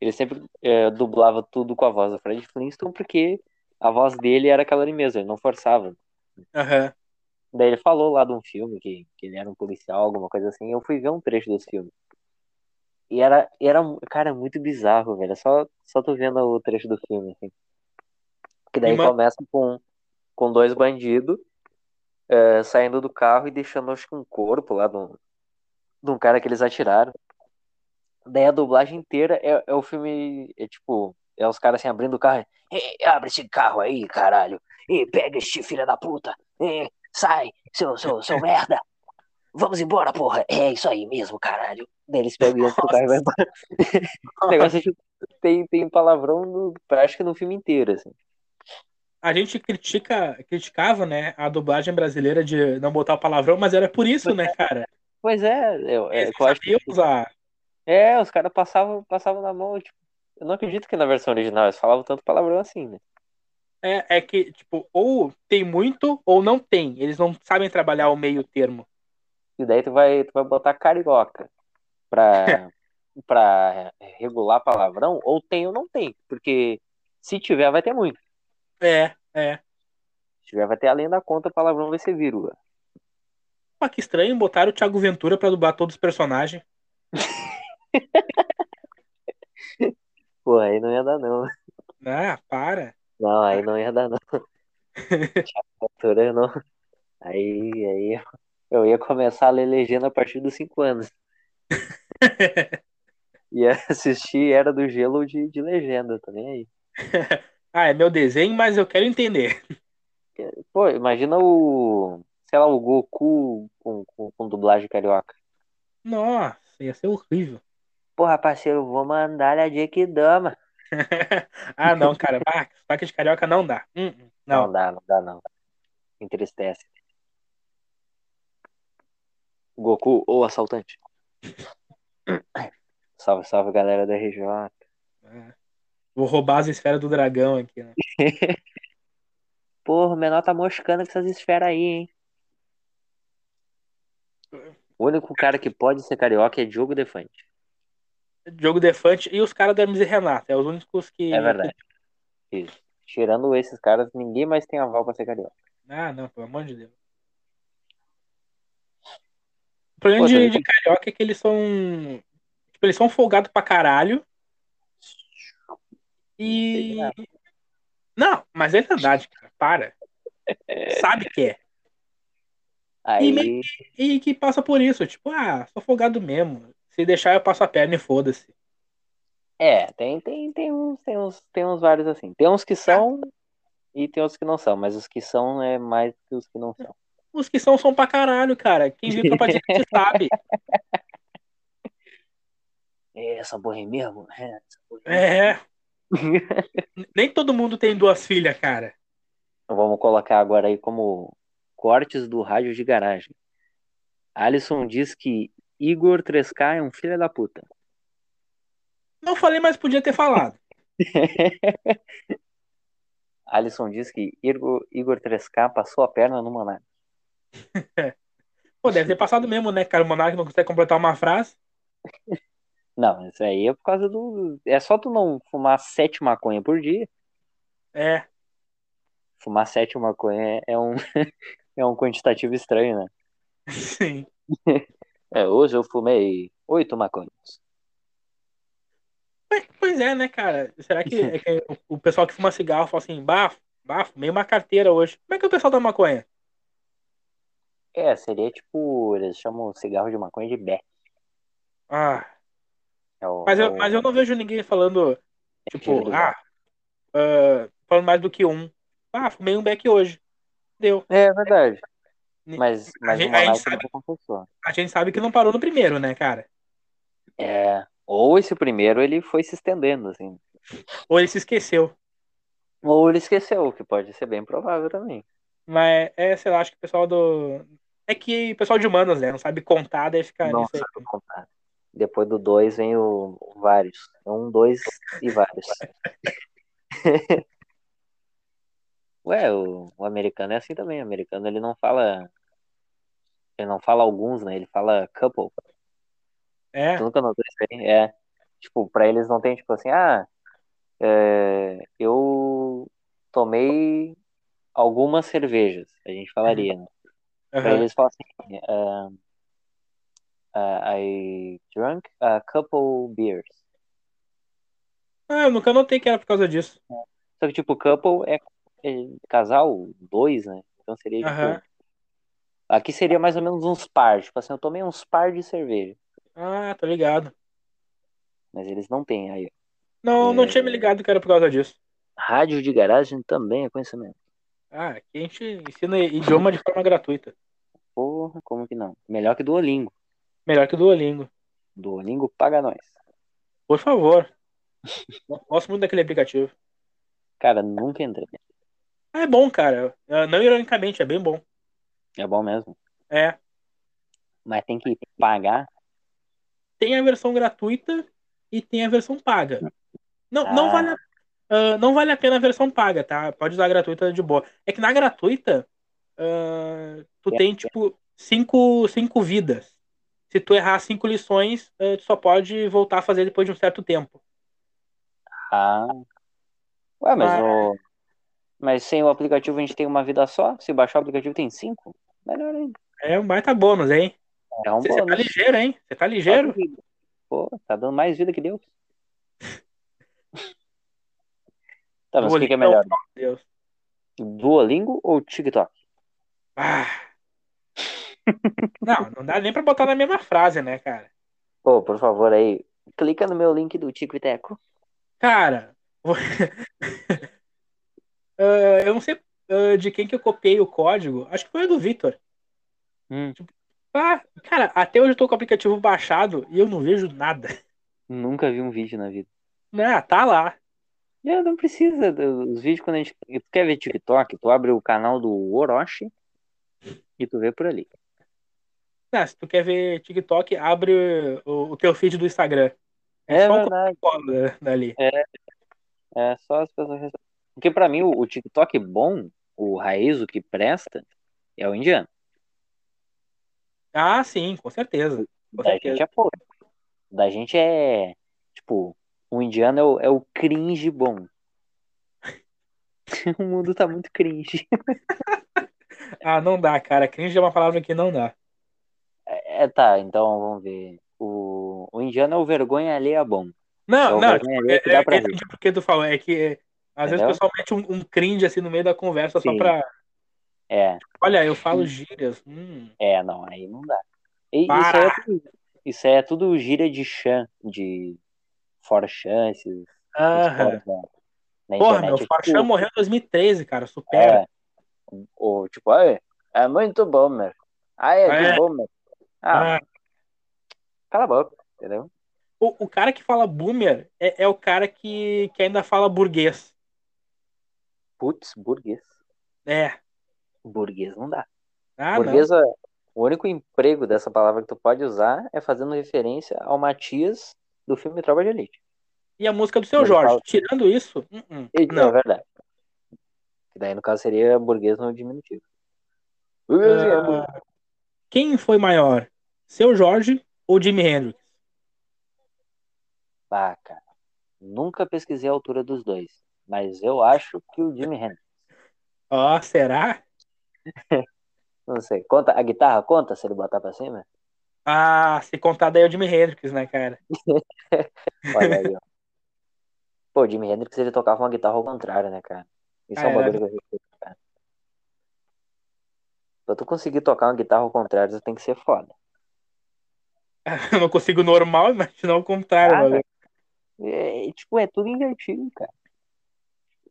B: ele sempre é, dublava tudo com a voz do Fred Flintstone, porque a voz dele era aquela ali mesmo, ele não forçava.
A: Aham.
B: Daí ele falou lá de um filme que, que ele era um policial, alguma coisa assim. Eu fui ver um trecho desse filme. E era, era cara, muito bizarro, velho. É Só, só tô vendo o trecho do filme, assim. Que daí
A: E ma-
B: começa com, com dois bandidos é, saindo do carro e deixando, acho que um corpo lá de um, de um cara que eles atiraram. Daí a dublagem inteira é, é o filme, é tipo, é os caras assim abrindo o carro. "Ei, abre esse carro aí, caralho. E pega este filho da puta. Ei, sai, seu, seu, seu merda. Vamos embora, porra. É isso aí mesmo, caralho. Daí eles pegam e no carro e vai embora. O negócio é tipo, tem, tem palavrão no, acho que no filme inteiro, assim.
A: A gente critica, criticava, né, a dublagem brasileira de não botar o palavrão, mas era por isso, né, cara?
B: Pois é, eu, é, eu acho que,
A: usar.
B: é, os caras passavam, passavam na mão, tipo, eu não acredito que na versão original eles falavam tanto palavrão assim, né?
A: É, é que, tipo, ou tem muito ou não tem. Eles não sabem trabalhar o meio termo.
B: E daí tu vai, tu vai botar carioca pra, pra regular palavrão, ou tem ou não tem. Porque se tiver, vai ter muito.
A: É, é.
B: Se tiver, vai ter além da conta, palavrão vai ser vírgula.
A: Pô, que estranho botar o Thiago Ventura pra dublar todos os personagens.
B: Pô, aí não ia dar não.
A: Ah, para.
B: Não, aí não ia dar não. Altura eu não. Aí, aí eu ia começar a ler legenda a partir dos 5 anos. Ia assistir Era do Gelo de, de legenda também aí.
A: Ah, é meu desenho, mas eu quero entender.
B: Pô, imagina o. Sei lá, o Goku com, com, com dublagem carioca.
A: Nossa, ia ser horrível.
B: Porra, parceiro, vou mandar a Jequidama.
A: ah, não, cara. Sotaque de carioca não dá. Hum, hum,
B: Não.
A: não.
B: dá, não dá não. Entristece. Goku ou assaltante. Salve, salve galera da RJ.
A: É. Vou roubar as esferas do dragão aqui, né?
B: Porra, o menor tá moscando com essas esferas aí, hein? O único cara que pode ser carioca é Diogo Defante.
A: Diogo Defante e os caras do Hermes e Renato. É os únicos que.
B: É verdade. Isso. Tirando esses caras, ninguém mais tem aval pra ser carioca.
A: Ah, não, pelo amor de Deus. O problema
B: Pô,
A: de, de carioca é que eles são. Tipo, eles são folgados pra caralho. E. Não, mas é verdade, cara. Para. Sabe que é.
B: Aí,
A: E que passa por isso. Tipo, ah, sou folgado mesmo. Se deixar, eu passo a perna e foda-se.
B: é, tem, tem, tem, uns, tem, uns, tem uns vários assim. Tem uns que são e tem outros que não são, mas os que são é mais que os que não são.
A: Os que são, são pra caralho, cara. Quem viu Tropa de Elite sabe.
B: É, essa porra aí mesmo? É, essa porra aí
A: É. Nem todo mundo tem duas filhas, cara.
B: Vamos colocar agora aí como cortes do rádio de garagem. Alisson diz que Igor 3K é um filho da puta.
A: Não falei, mas podia ter falado.
B: Alisson diz que Igor, Igor 3K passou a perna no Monark.
A: Pô, deve ter passado mesmo, né, cara? O Monark não consegue completar uma frase.
B: Não, isso aí é por causa do. É só tu não fumar sete maconha por dia.
A: É.
B: Fumar sete maconha é, é um, é um quantitativo estranho, né?
A: Sim.
B: É, hoje eu fumei oito maconhas.
A: Pois- Pois é, né, cara? Será que, é que o- pessoal que fuma cigarro fala assim, bafo, bafo, meio uma carteira hoje. Como é que o pessoal da maconha?
B: É, seria tipo. Eles chamam cigarro de maconha de beck.
A: Ah,
B: É o,
A: mas
B: é
A: eu,
B: o-
A: mas eu não vejo ninguém falando, tipo,
B: Tipo,
A: ah, ah, falando mais do que um. Ah, fumei um beck hoje. Deu.
B: É verdade. Mas, mas
A: gente-
B: o
A: a gente sabe. A gente sabe que não parou no primeiro, né, cara?
B: É. Ou esse primeiro ele foi se estendendo, assim.
A: Ou ele se esqueceu.
B: Ou ele esqueceu, que pode ser bem provável também.
A: Mas é, sei lá, acho que o pessoal do. É que o pessoal de humanas, né? Não sabe contar, daí fica
B: Não sabe contar. Depois do dois vem o vários. Um, dois e vários. Ué, o, o americano é assim também. O americano ele não fala. Ele não fala alguns, né? Ele fala couple.
A: É,
B: Tu nunca notou isso aí? É. Tipo, pra eles não tem, tipo assim, ah, é, eu tomei algumas cervejas, a gente falaria, né? Pra
A: aham.
B: eles falam assim, ah, ah, I drank a couple beers.
A: Ah, eu nunca notei que era por causa disso.
B: Só que, tipo, couple é, é casal, dois, né? Então seria, tipo,
A: Aham.
B: aqui seria mais ou menos uns par, tipo assim, eu tomei uns par de cerveja,
A: Ah, tô ligado.
B: mas eles não têm aí.
A: Não, não
B: É.
A: tinha me ligado que era por causa disso.
B: Rádio de garagem também é conhecimento.
A: Ah, aqui a gente ensina idioma de forma gratuita.
B: Porra, como que não? Melhor que Duolingo.
A: Melhor que o Duolingo.
B: Duolingo paga nós.
A: Por favor. Gosto muito daquele aplicativo.
B: Cara, nunca entrei.
A: Ah, é bom, cara. Não ironicamente, é bem bom.
B: É bom mesmo.
A: É.
B: Mas tem que pagar.
A: Tem a versão gratuita e tem a versão paga. Não, não,
B: Ah.
A: vale a, ah, não vale a pena a versão paga, tá? Pode usar a gratuita de boa. É que na gratuita, ah, tu
B: É.
A: tem, tipo, cinco, cinco vidas. Se tu errar cinco lições, ah, tu só pode voltar a fazer depois de um certo tempo.
B: Ah. Ué, mas
A: Ah.
B: o. Mas sem o aplicativo a gente tem uma vida só? Se baixar o aplicativo tem cinco? Melhor ainda.
A: É um baita bônus, hein?
B: É um
A: Você você tá
B: bônus.
A: ligeiro, hein? Você tá ligeiro?
B: Pô, tá dando mais vida que Deus. Tá, mas o que, que é
A: Duolingo,
B: melhor?
A: Deus.
B: Duolingo ou TikTok?
A: Ah. Não, não dá nem pra botar na mesma frase, né, cara?
B: Pô, por favor aí, clica no meu link do Tico e Teco.
A: Cara, ah, eu não sei ah, de quem que eu copiei o código. Acho que foi do Vitor.
B: Hum,
A: Ah, cara, até hoje eu tô com o aplicativo baixado e eu não vejo nada.
B: nunca vi um vídeo na vida.
A: Ah, tá lá.
B: É, não precisa. Os vídeos, quando a gente. Tu quer ver TikTok, tu abre o canal do Orochi e tu vê por ali.
A: Ah, se tu quer ver TikTok, abre o, o teu feed do Instagram. É,
B: É
A: só um
B: verdade.
A: cola dali.
B: É só as pessoas. Porque pra mim, o, o TikTok bom, o raiz, o que presta, é o indiano.
A: Ah, sim, com certeza. Com
B: Da
A: certeza.
B: gente é pouco. Da gente é. Tipo, o indiano é o, é o cringe bom. o mundo tá muito cringe.
A: Ah, não dá, cara. Cringe é uma palavra que não dá.
B: É, tá, então vamos ver. O, o indiano é o vergonha bom. É
A: Não,
B: o
A: não, tipo, é, é,
B: pra
A: eu
B: rir.
A: entendi por que tu falou. É que às vezes o
B: Entendeu?
A: pessoal mete um, um cringe assim no meio da conversa só
B: Sim.
A: pra.
B: É,
A: Olha, eu falo gírias. Hum,
B: é, não, aí não dá. E, isso, é tudo, isso é tudo gíria de chan, de for chances, da, na
A: Porra, meu,
B: é
A: Forchan
B: tipo,
A: morreu em 2013, cara. Supera.
B: é, o, tipo, "Ai, é muito bom, meu. Ah, é,
A: É.
B: bom, meu. Ah,
A: Ah,
B: cala a boca, entendeu?
A: o, o cara que fala boomer é, é o cara que, que ainda fala burguês.
B: Putz, burguês.
A: É.
B: Burguês não dá.
A: Ah, não.
B: burguês, é- o único emprego dessa palavra que tu pode usar é fazendo referência ao Matias do filme Tropa de Elite.
A: E a música do seu
B: Ele
A: Jorge.
B: fala-
A: Tirando isso, uh -uh,
B: E- É
A: não.
B: verdade. Que daí, no caso, seria burguês no diminutivo. Burguês é burguês.
A: Ah, quem foi maior? Seu Jorge ou Jimi Hendrix?
B: Ah, cara. Nunca pesquisei a altura dos dois. Mas eu acho que o Jimi Hendrix.
A: Ó, será?
B: Não sei. Conta, a guitarra conta se ele botar pra cima?
A: Ah, se contar daí é o Jimi Hendrix, né, cara?
B: Olha aí, ó. Pô, o Jimi Hendrix ele tocava uma guitarra ao contrário, né, cara? Isso é um
A: é.
B: bagulho que eu. Pra tu conseguir tocar uma guitarra ao contrário, tu tem que ser foda.
A: Eu não consigo normal, imaginar o contrário,
B: Ah. É, tipo, é tudo invertido, cara.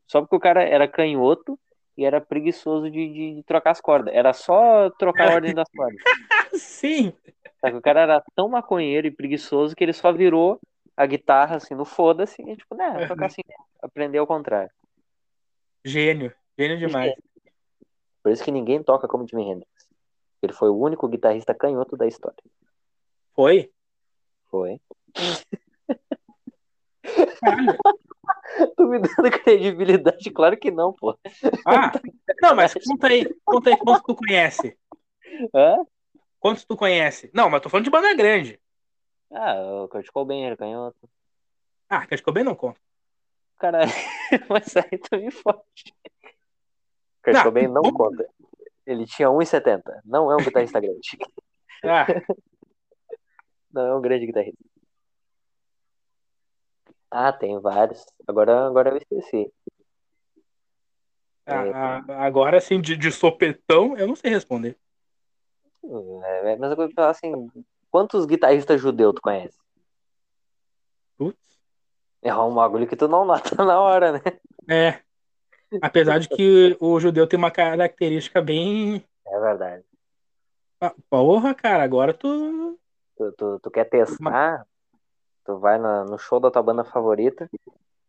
B: Só porque o cara era canhoto e era preguiçoso de, de- de trocar as cordas. Era só trocar a ordem das cordas.
A: Sim.
B: Só que o cara era tão maconheiro e preguiçoso que ele só virou a guitarra assim no foda-se e tipo, né, vou tocar assim, aprender ao contrário.
A: Gênio. Gênio demais.
B: Por isso que ninguém toca como Jimi Hendrix. Ele foi o único guitarrista canhoto da história.
A: Foi?
B: Foi.
A: Caralho.
B: Tu me dando credibilidade? Claro que não, pô.
A: Ah, não, mas conta aí, conta aí quantos tu conhece.
B: Hã?
A: Quantos tu conhece? Não, mas tô falando de banda grande.
B: Ah, o Kurt Cobain era canhoto.
A: Ah, Kurt Cobain não conta.
B: Caralho, mas aí tu me fode. Kurt
A: Não,
B: Cobain não conta. Ele tinha 1,70. Não é um guitarrista grande.
A: Ah,
B: Não é um grande guitarrista. Ah, tem vários. Agora, agora eu esqueci.
A: ah, ah, agora, assim, de, de sopetão, eu não sei responder.
B: É a mesma coisa que falar assim: quantos guitarristas judeus tu conhece?
A: Putz.
B: É um bagulho que tu não nota na hora, né?
A: É. Apesar de que o judeu tem uma característica bem.
B: É verdade.
A: Ah, Porra, cara, agora tu.
B: Tu, tu, tu quer testar, tu vai na- no show da tua banda favorita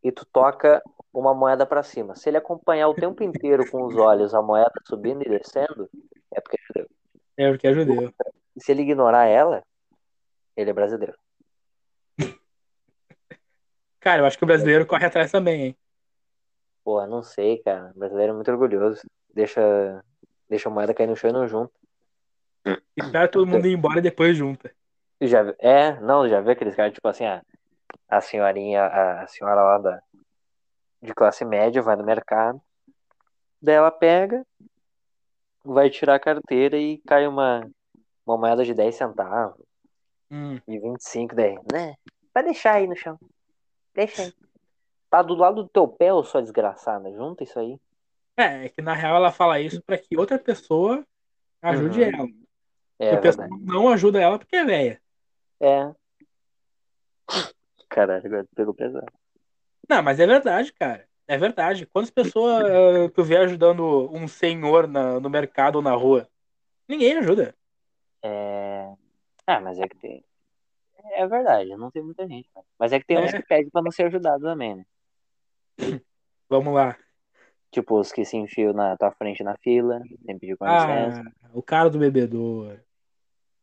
B: e tu toca uma moeda pra cima. Se ele acompanhar o tempo inteiro com os olhos a moeda subindo e descendo, é porque é judeu.
A: É porque é judeu.
B: E se ele ignorar ela, ele é brasileiro.
A: Cara, eu acho que o brasileiro corre atrás também, hein?
B: Pô, não sei, cara. O brasileiro é muito orgulhoso. Deixa, deixa a moeda cair no chão e não junta.
A: Espera todo mundo ir embora e depois junta.
B: Já, é, não, já vi aqueles caras, tipo assim, a, a senhorinha, a, a senhora lá da, de classe média vai no mercado, daí ela pega, vai tirar a carteira e cai uma, uma moeda de 10 centavos,
A: Hum.
B: de 25, daí, né? Vai deixar aí no chão. Deixa aí. Tá do lado do teu pé, ô sua desgraçada. Junta isso aí.
A: É, é que na real ela fala isso pra que outra pessoa ajude
B: Uhum.
A: ela.
B: É
A: a pessoa
B: verdade.
A: não ajuda ela porque é velha.
B: É. Caralho, pegou pesado.
A: Não, mas é verdade, cara. É verdade. Quantas pessoas eh, tu vê ajudando um senhor na- no mercado ou na rua? Ninguém ajuda.
B: É. Ah, mas é que tem. É verdade, não tem muita gente. cara. Mas é que tem uns
A: É.
B: que pedem pra não ser ajudado também, né?
A: Vamos lá.
B: Tipo, os que se enfiam na tua frente na fila, sem pedir com.
A: Ah, o cara do bebedor.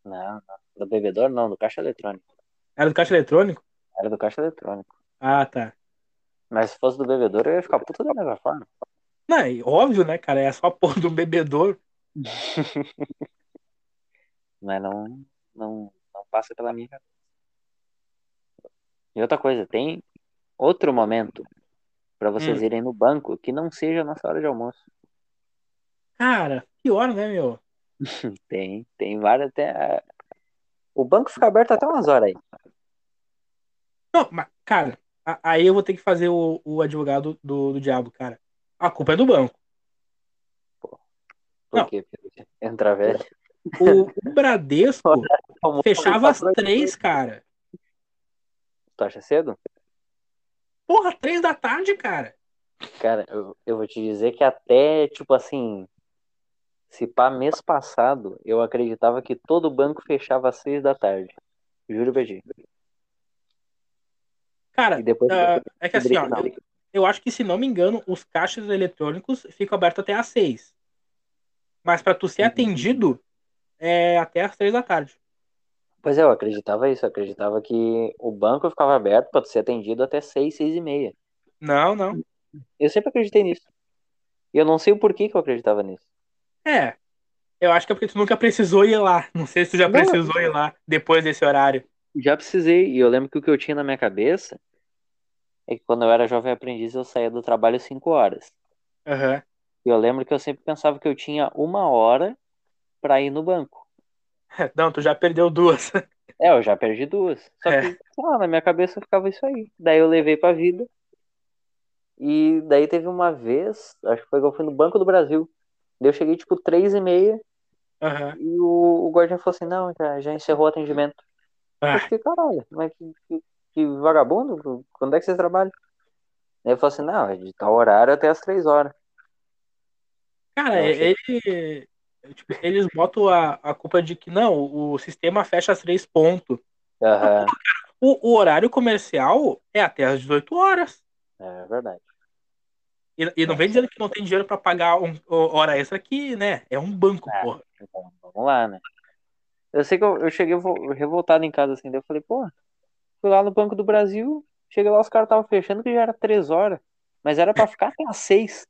B: Não. Do bebedor não, do caixa eletrônico.
A: Era do caixa eletrônico?
B: Era do caixa eletrônico.
A: Ah, tá.
B: Mas se fosse do bebedor, eu ia ficar puto da mesma forma.
A: Não, e óbvio, né, cara? É só a porra do bebedor.
B: Mas não, não, não passa pela minha cabeça. E outra coisa, tem outro momento pra vocês
A: Hum.
B: irem no banco que não seja a nossa hora de almoço.
A: Cara, pior, né, meu?
B: Tem, tem várias até. O banco fica aberto até umas horas aí.
A: Não, mas, cara, a- aí eu vou ter que fazer o, o advogado do, do diabo, cara. A culpa é do banco.
B: Por
A: Não.
B: quê? Entra velho.
A: O, o Bradesco fechava às três, cara.
B: Tu acha cedo?
A: Porra, três da tarde, cara.
B: Cara, eu, eu vou te dizer que até, tipo assim, se pá, mês passado, eu acreditava que todo banco fechava às seis da tarde. Juro pra ti.
A: Cara,
B: E depois
A: ah, é que assim, ó, eu, eu acho que, se não me engano, os caixas eletrônicos ficam abertos até às seis. Mas pra tu ser
B: Uhum.
A: atendido, é até às três da tarde.
B: Pois é, eu acreditava isso. Eu acreditava que o banco ficava aberto tu ser atendido até seis, seis e meia.
A: Não, não.
B: Eu sempre acreditei nisso. E eu não sei o porquê que eu acreditava nisso.
A: É. Eu acho que é porque tu nunca precisou ir lá. Não sei se tu já
B: Não.
A: precisou ir lá depois desse horário.
B: Já precisei, e eu lembro que o que eu tinha na minha cabeça é que quando eu era jovem aprendiz eu saía do trabalho às 5 horas.
A: Aham.
B: E eu lembro que eu sempre pensava que eu tinha uma hora pra ir no banco.
A: Não, tu já perdeu duas.
B: É, eu já perdi duas. Só
A: É.
B: que, lá, na minha cabeça ficava isso aí. Daí eu levei pra vida. E daí teve uma vez, acho que foi que eu fui no Banco do Brasil. Daí eu cheguei tipo três e meia
A: Aham.
B: e o, o guardião falou assim, não, já, já encerrou o atendimento. Eu
A: Ah,
B: fiquei, caralho, mas que, que, que vagabundo, quando é que vocês trabalham? Daí ele falou assim, não, é de tal horário até as três horas.
A: cara,
B: Eu achei-
A: ele, tipo, eles botam a, a culpa de que não, o sistema fecha às três pontos.
B: Aham,
A: O, o horário comercial é até às 18 horas.
B: é verdade.
A: E, e não vem dizendo que não tem dinheiro pra pagar um, hora extra que, né? É um banco,
B: É.
A: porra.
B: Então, vamos lá, né? Eu sei que eu, eu cheguei vo- revoltado em casa assim, daí eu falei, pô, fui lá no Banco do Brasil, cheguei lá, os caras estavam fechando que já era três horas. Mas era pra ficar até às seis.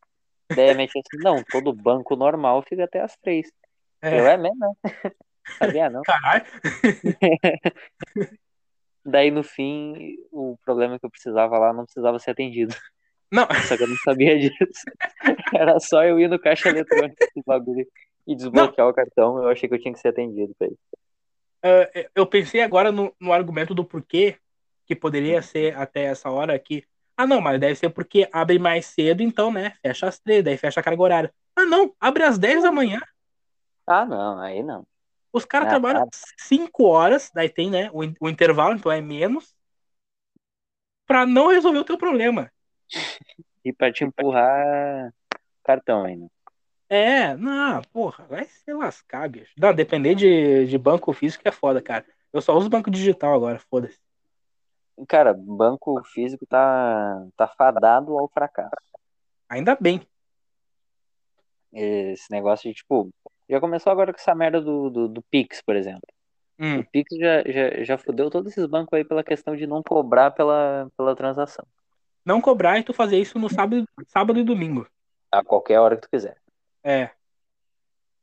B: Daí a mente assim, não, todo banco normal fica até às três.
A: É.
B: Eu é mesmo, né? Sabia não.
A: Caralho.
B: Daí no fim, o problema que eu precisava lá não precisava ser atendido.
A: Não,
B: Só que eu não sabia disso. Era só eu ir no caixa eletrônico e desbloquear o cartão. Eu achei que eu tinha que ser atendido pra isso.
A: eh, eu pensei agora no, no argumento do porquê que poderia ser até essa hora aqui. Ah, não, mas deve ser porque abre mais cedo, então, né? Fecha às três, daí fecha a carga horária. Ah, não, abre às 10 da manhã.
B: Ah, não, aí não.
A: Os caras
B: Ah,
A: trabalham 5 horas, daí tem, né? O, o intervalo, então é menos. Pra não resolver o teu problema.
B: E pra te empurrar cartão ainda.
A: É, não, porra, vai se lascar, bicho. Não, depender de, de banco físico é foda, cara. Eu só uso banco digital agora, foda-se.
B: Cara, banco físico tá, tá fadado ao fracasso.
A: Ainda bem.
B: Esse negócio de, tipo, já começou agora com essa merda do, do, do Pix, por exemplo.
A: Hum,
B: O Pix já, já, já fudeu todos esses bancos aí pela questão de não cobrar pela, pela transação.
A: não cobrar e tu fazer isso no sábado, sábado e domingo.
B: A qualquer hora que tu quiser.
A: É,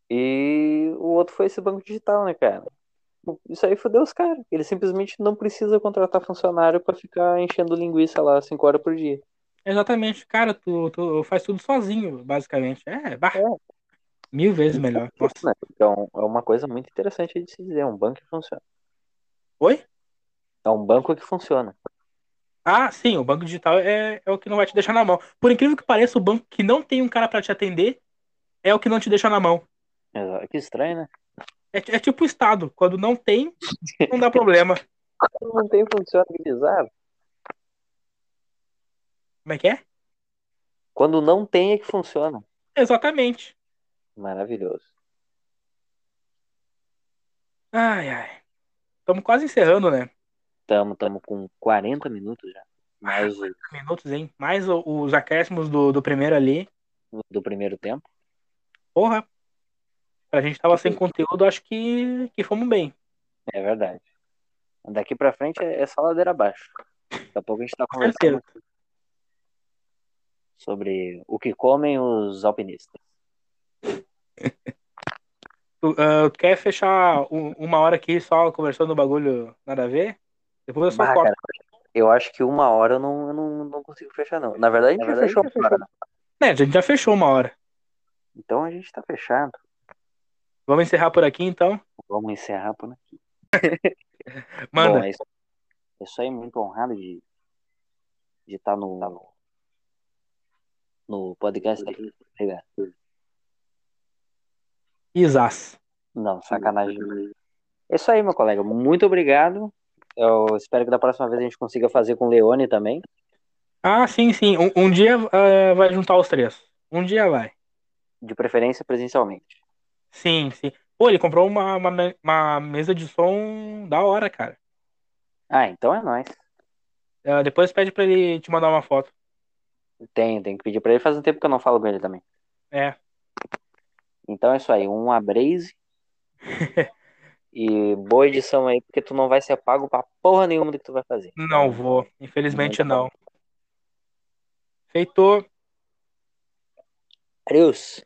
B: E o outro foi esse banco digital, né, cara? Isso aí fudeu os caras. Ele simplesmente não precisa contratar funcionário pra ficar enchendo linguiça lá 5 horas por dia.
A: exatamente. Cara, tu, tu faz tudo sozinho, basicamente. É, bah,
B: É.
A: mil vezes melhor. Nossa.
B: Então, é uma coisa muito interessante de se dizer. É um banco que funciona.
A: Oi?
B: É um banco que funciona.
A: Ah, sim, o banco digital é, é o que não vai te deixar na mão. Por incrível que pareça, o banco que não tem um cara pra te atender é o que não te deixa na mão.
B: Exato. Que estranho, né?
A: É, é tipo o Estado. Quando não tem, não dá problema.
B: Não tem funciona, bizarro.
A: Como é que é?
B: Quando não tem é que funciona.
A: Exatamente.
B: Maravilhoso.
A: Ai, ai. Estamos quase encerrando, né?
B: Tamo, tamo com 40 minutos já. Mais o
A: Minutos, hein? Mais os acréscimos do, do primeiro ali.
B: do primeiro tempo.
A: Porra. A gente tava sem conteúdo, acho que, que fomos bem.
B: É verdade. Daqui pra frente é é só ladeira abaixo. Daqui a pouco a gente tá
A: certeza.
B: conversando sobre o que comem os alpinistas.
A: Tu, ah, tu quer fechar um- uma hora aqui só conversando no bagulho nada a ver? Depois eu só
B: Bah,
A: corto.
B: cara, eu acho que uma hora eu não, eu não, não consigo fechar, não. Na verdade, a gente já fechou uma hora.
A: É, a gente já fechou uma hora.
B: Então a gente tá fechado.
A: Vamos encerrar por aqui então?
B: Vamos encerrar por aqui.
A: Manda.
B: Bom, é isso, é isso aí, muito honrado de de estar no no podcast aqui. Obrigado.
A: Isas.
B: Não, sacanagem. É isso aí, meu colega. Muito obrigado. Eu espero que da próxima vez a gente consiga fazer com o Leone também.
A: Ah, sim, sim. Um, um dia ah, vai juntar os três. Um dia vai.
B: De preferência presencialmente.
A: Sim, sim. Pô, ele comprou uma, uma, uma mesa de som da hora, cara.
B: Ah, então é nóis.
A: Ah, depois pede pra ele te mandar uma foto.
B: Tem, tem que pedir pra ele. Faz um tempo que eu não falo com ele também.
A: É.
B: Então é isso aí. Um abraise. e boa edição aí, porque tu não vai ser pago pra porra nenhuma do que tu vai fazer.
A: Não vou. Infelizmente
B: Muito
A: não. Feito.
B: Adeus.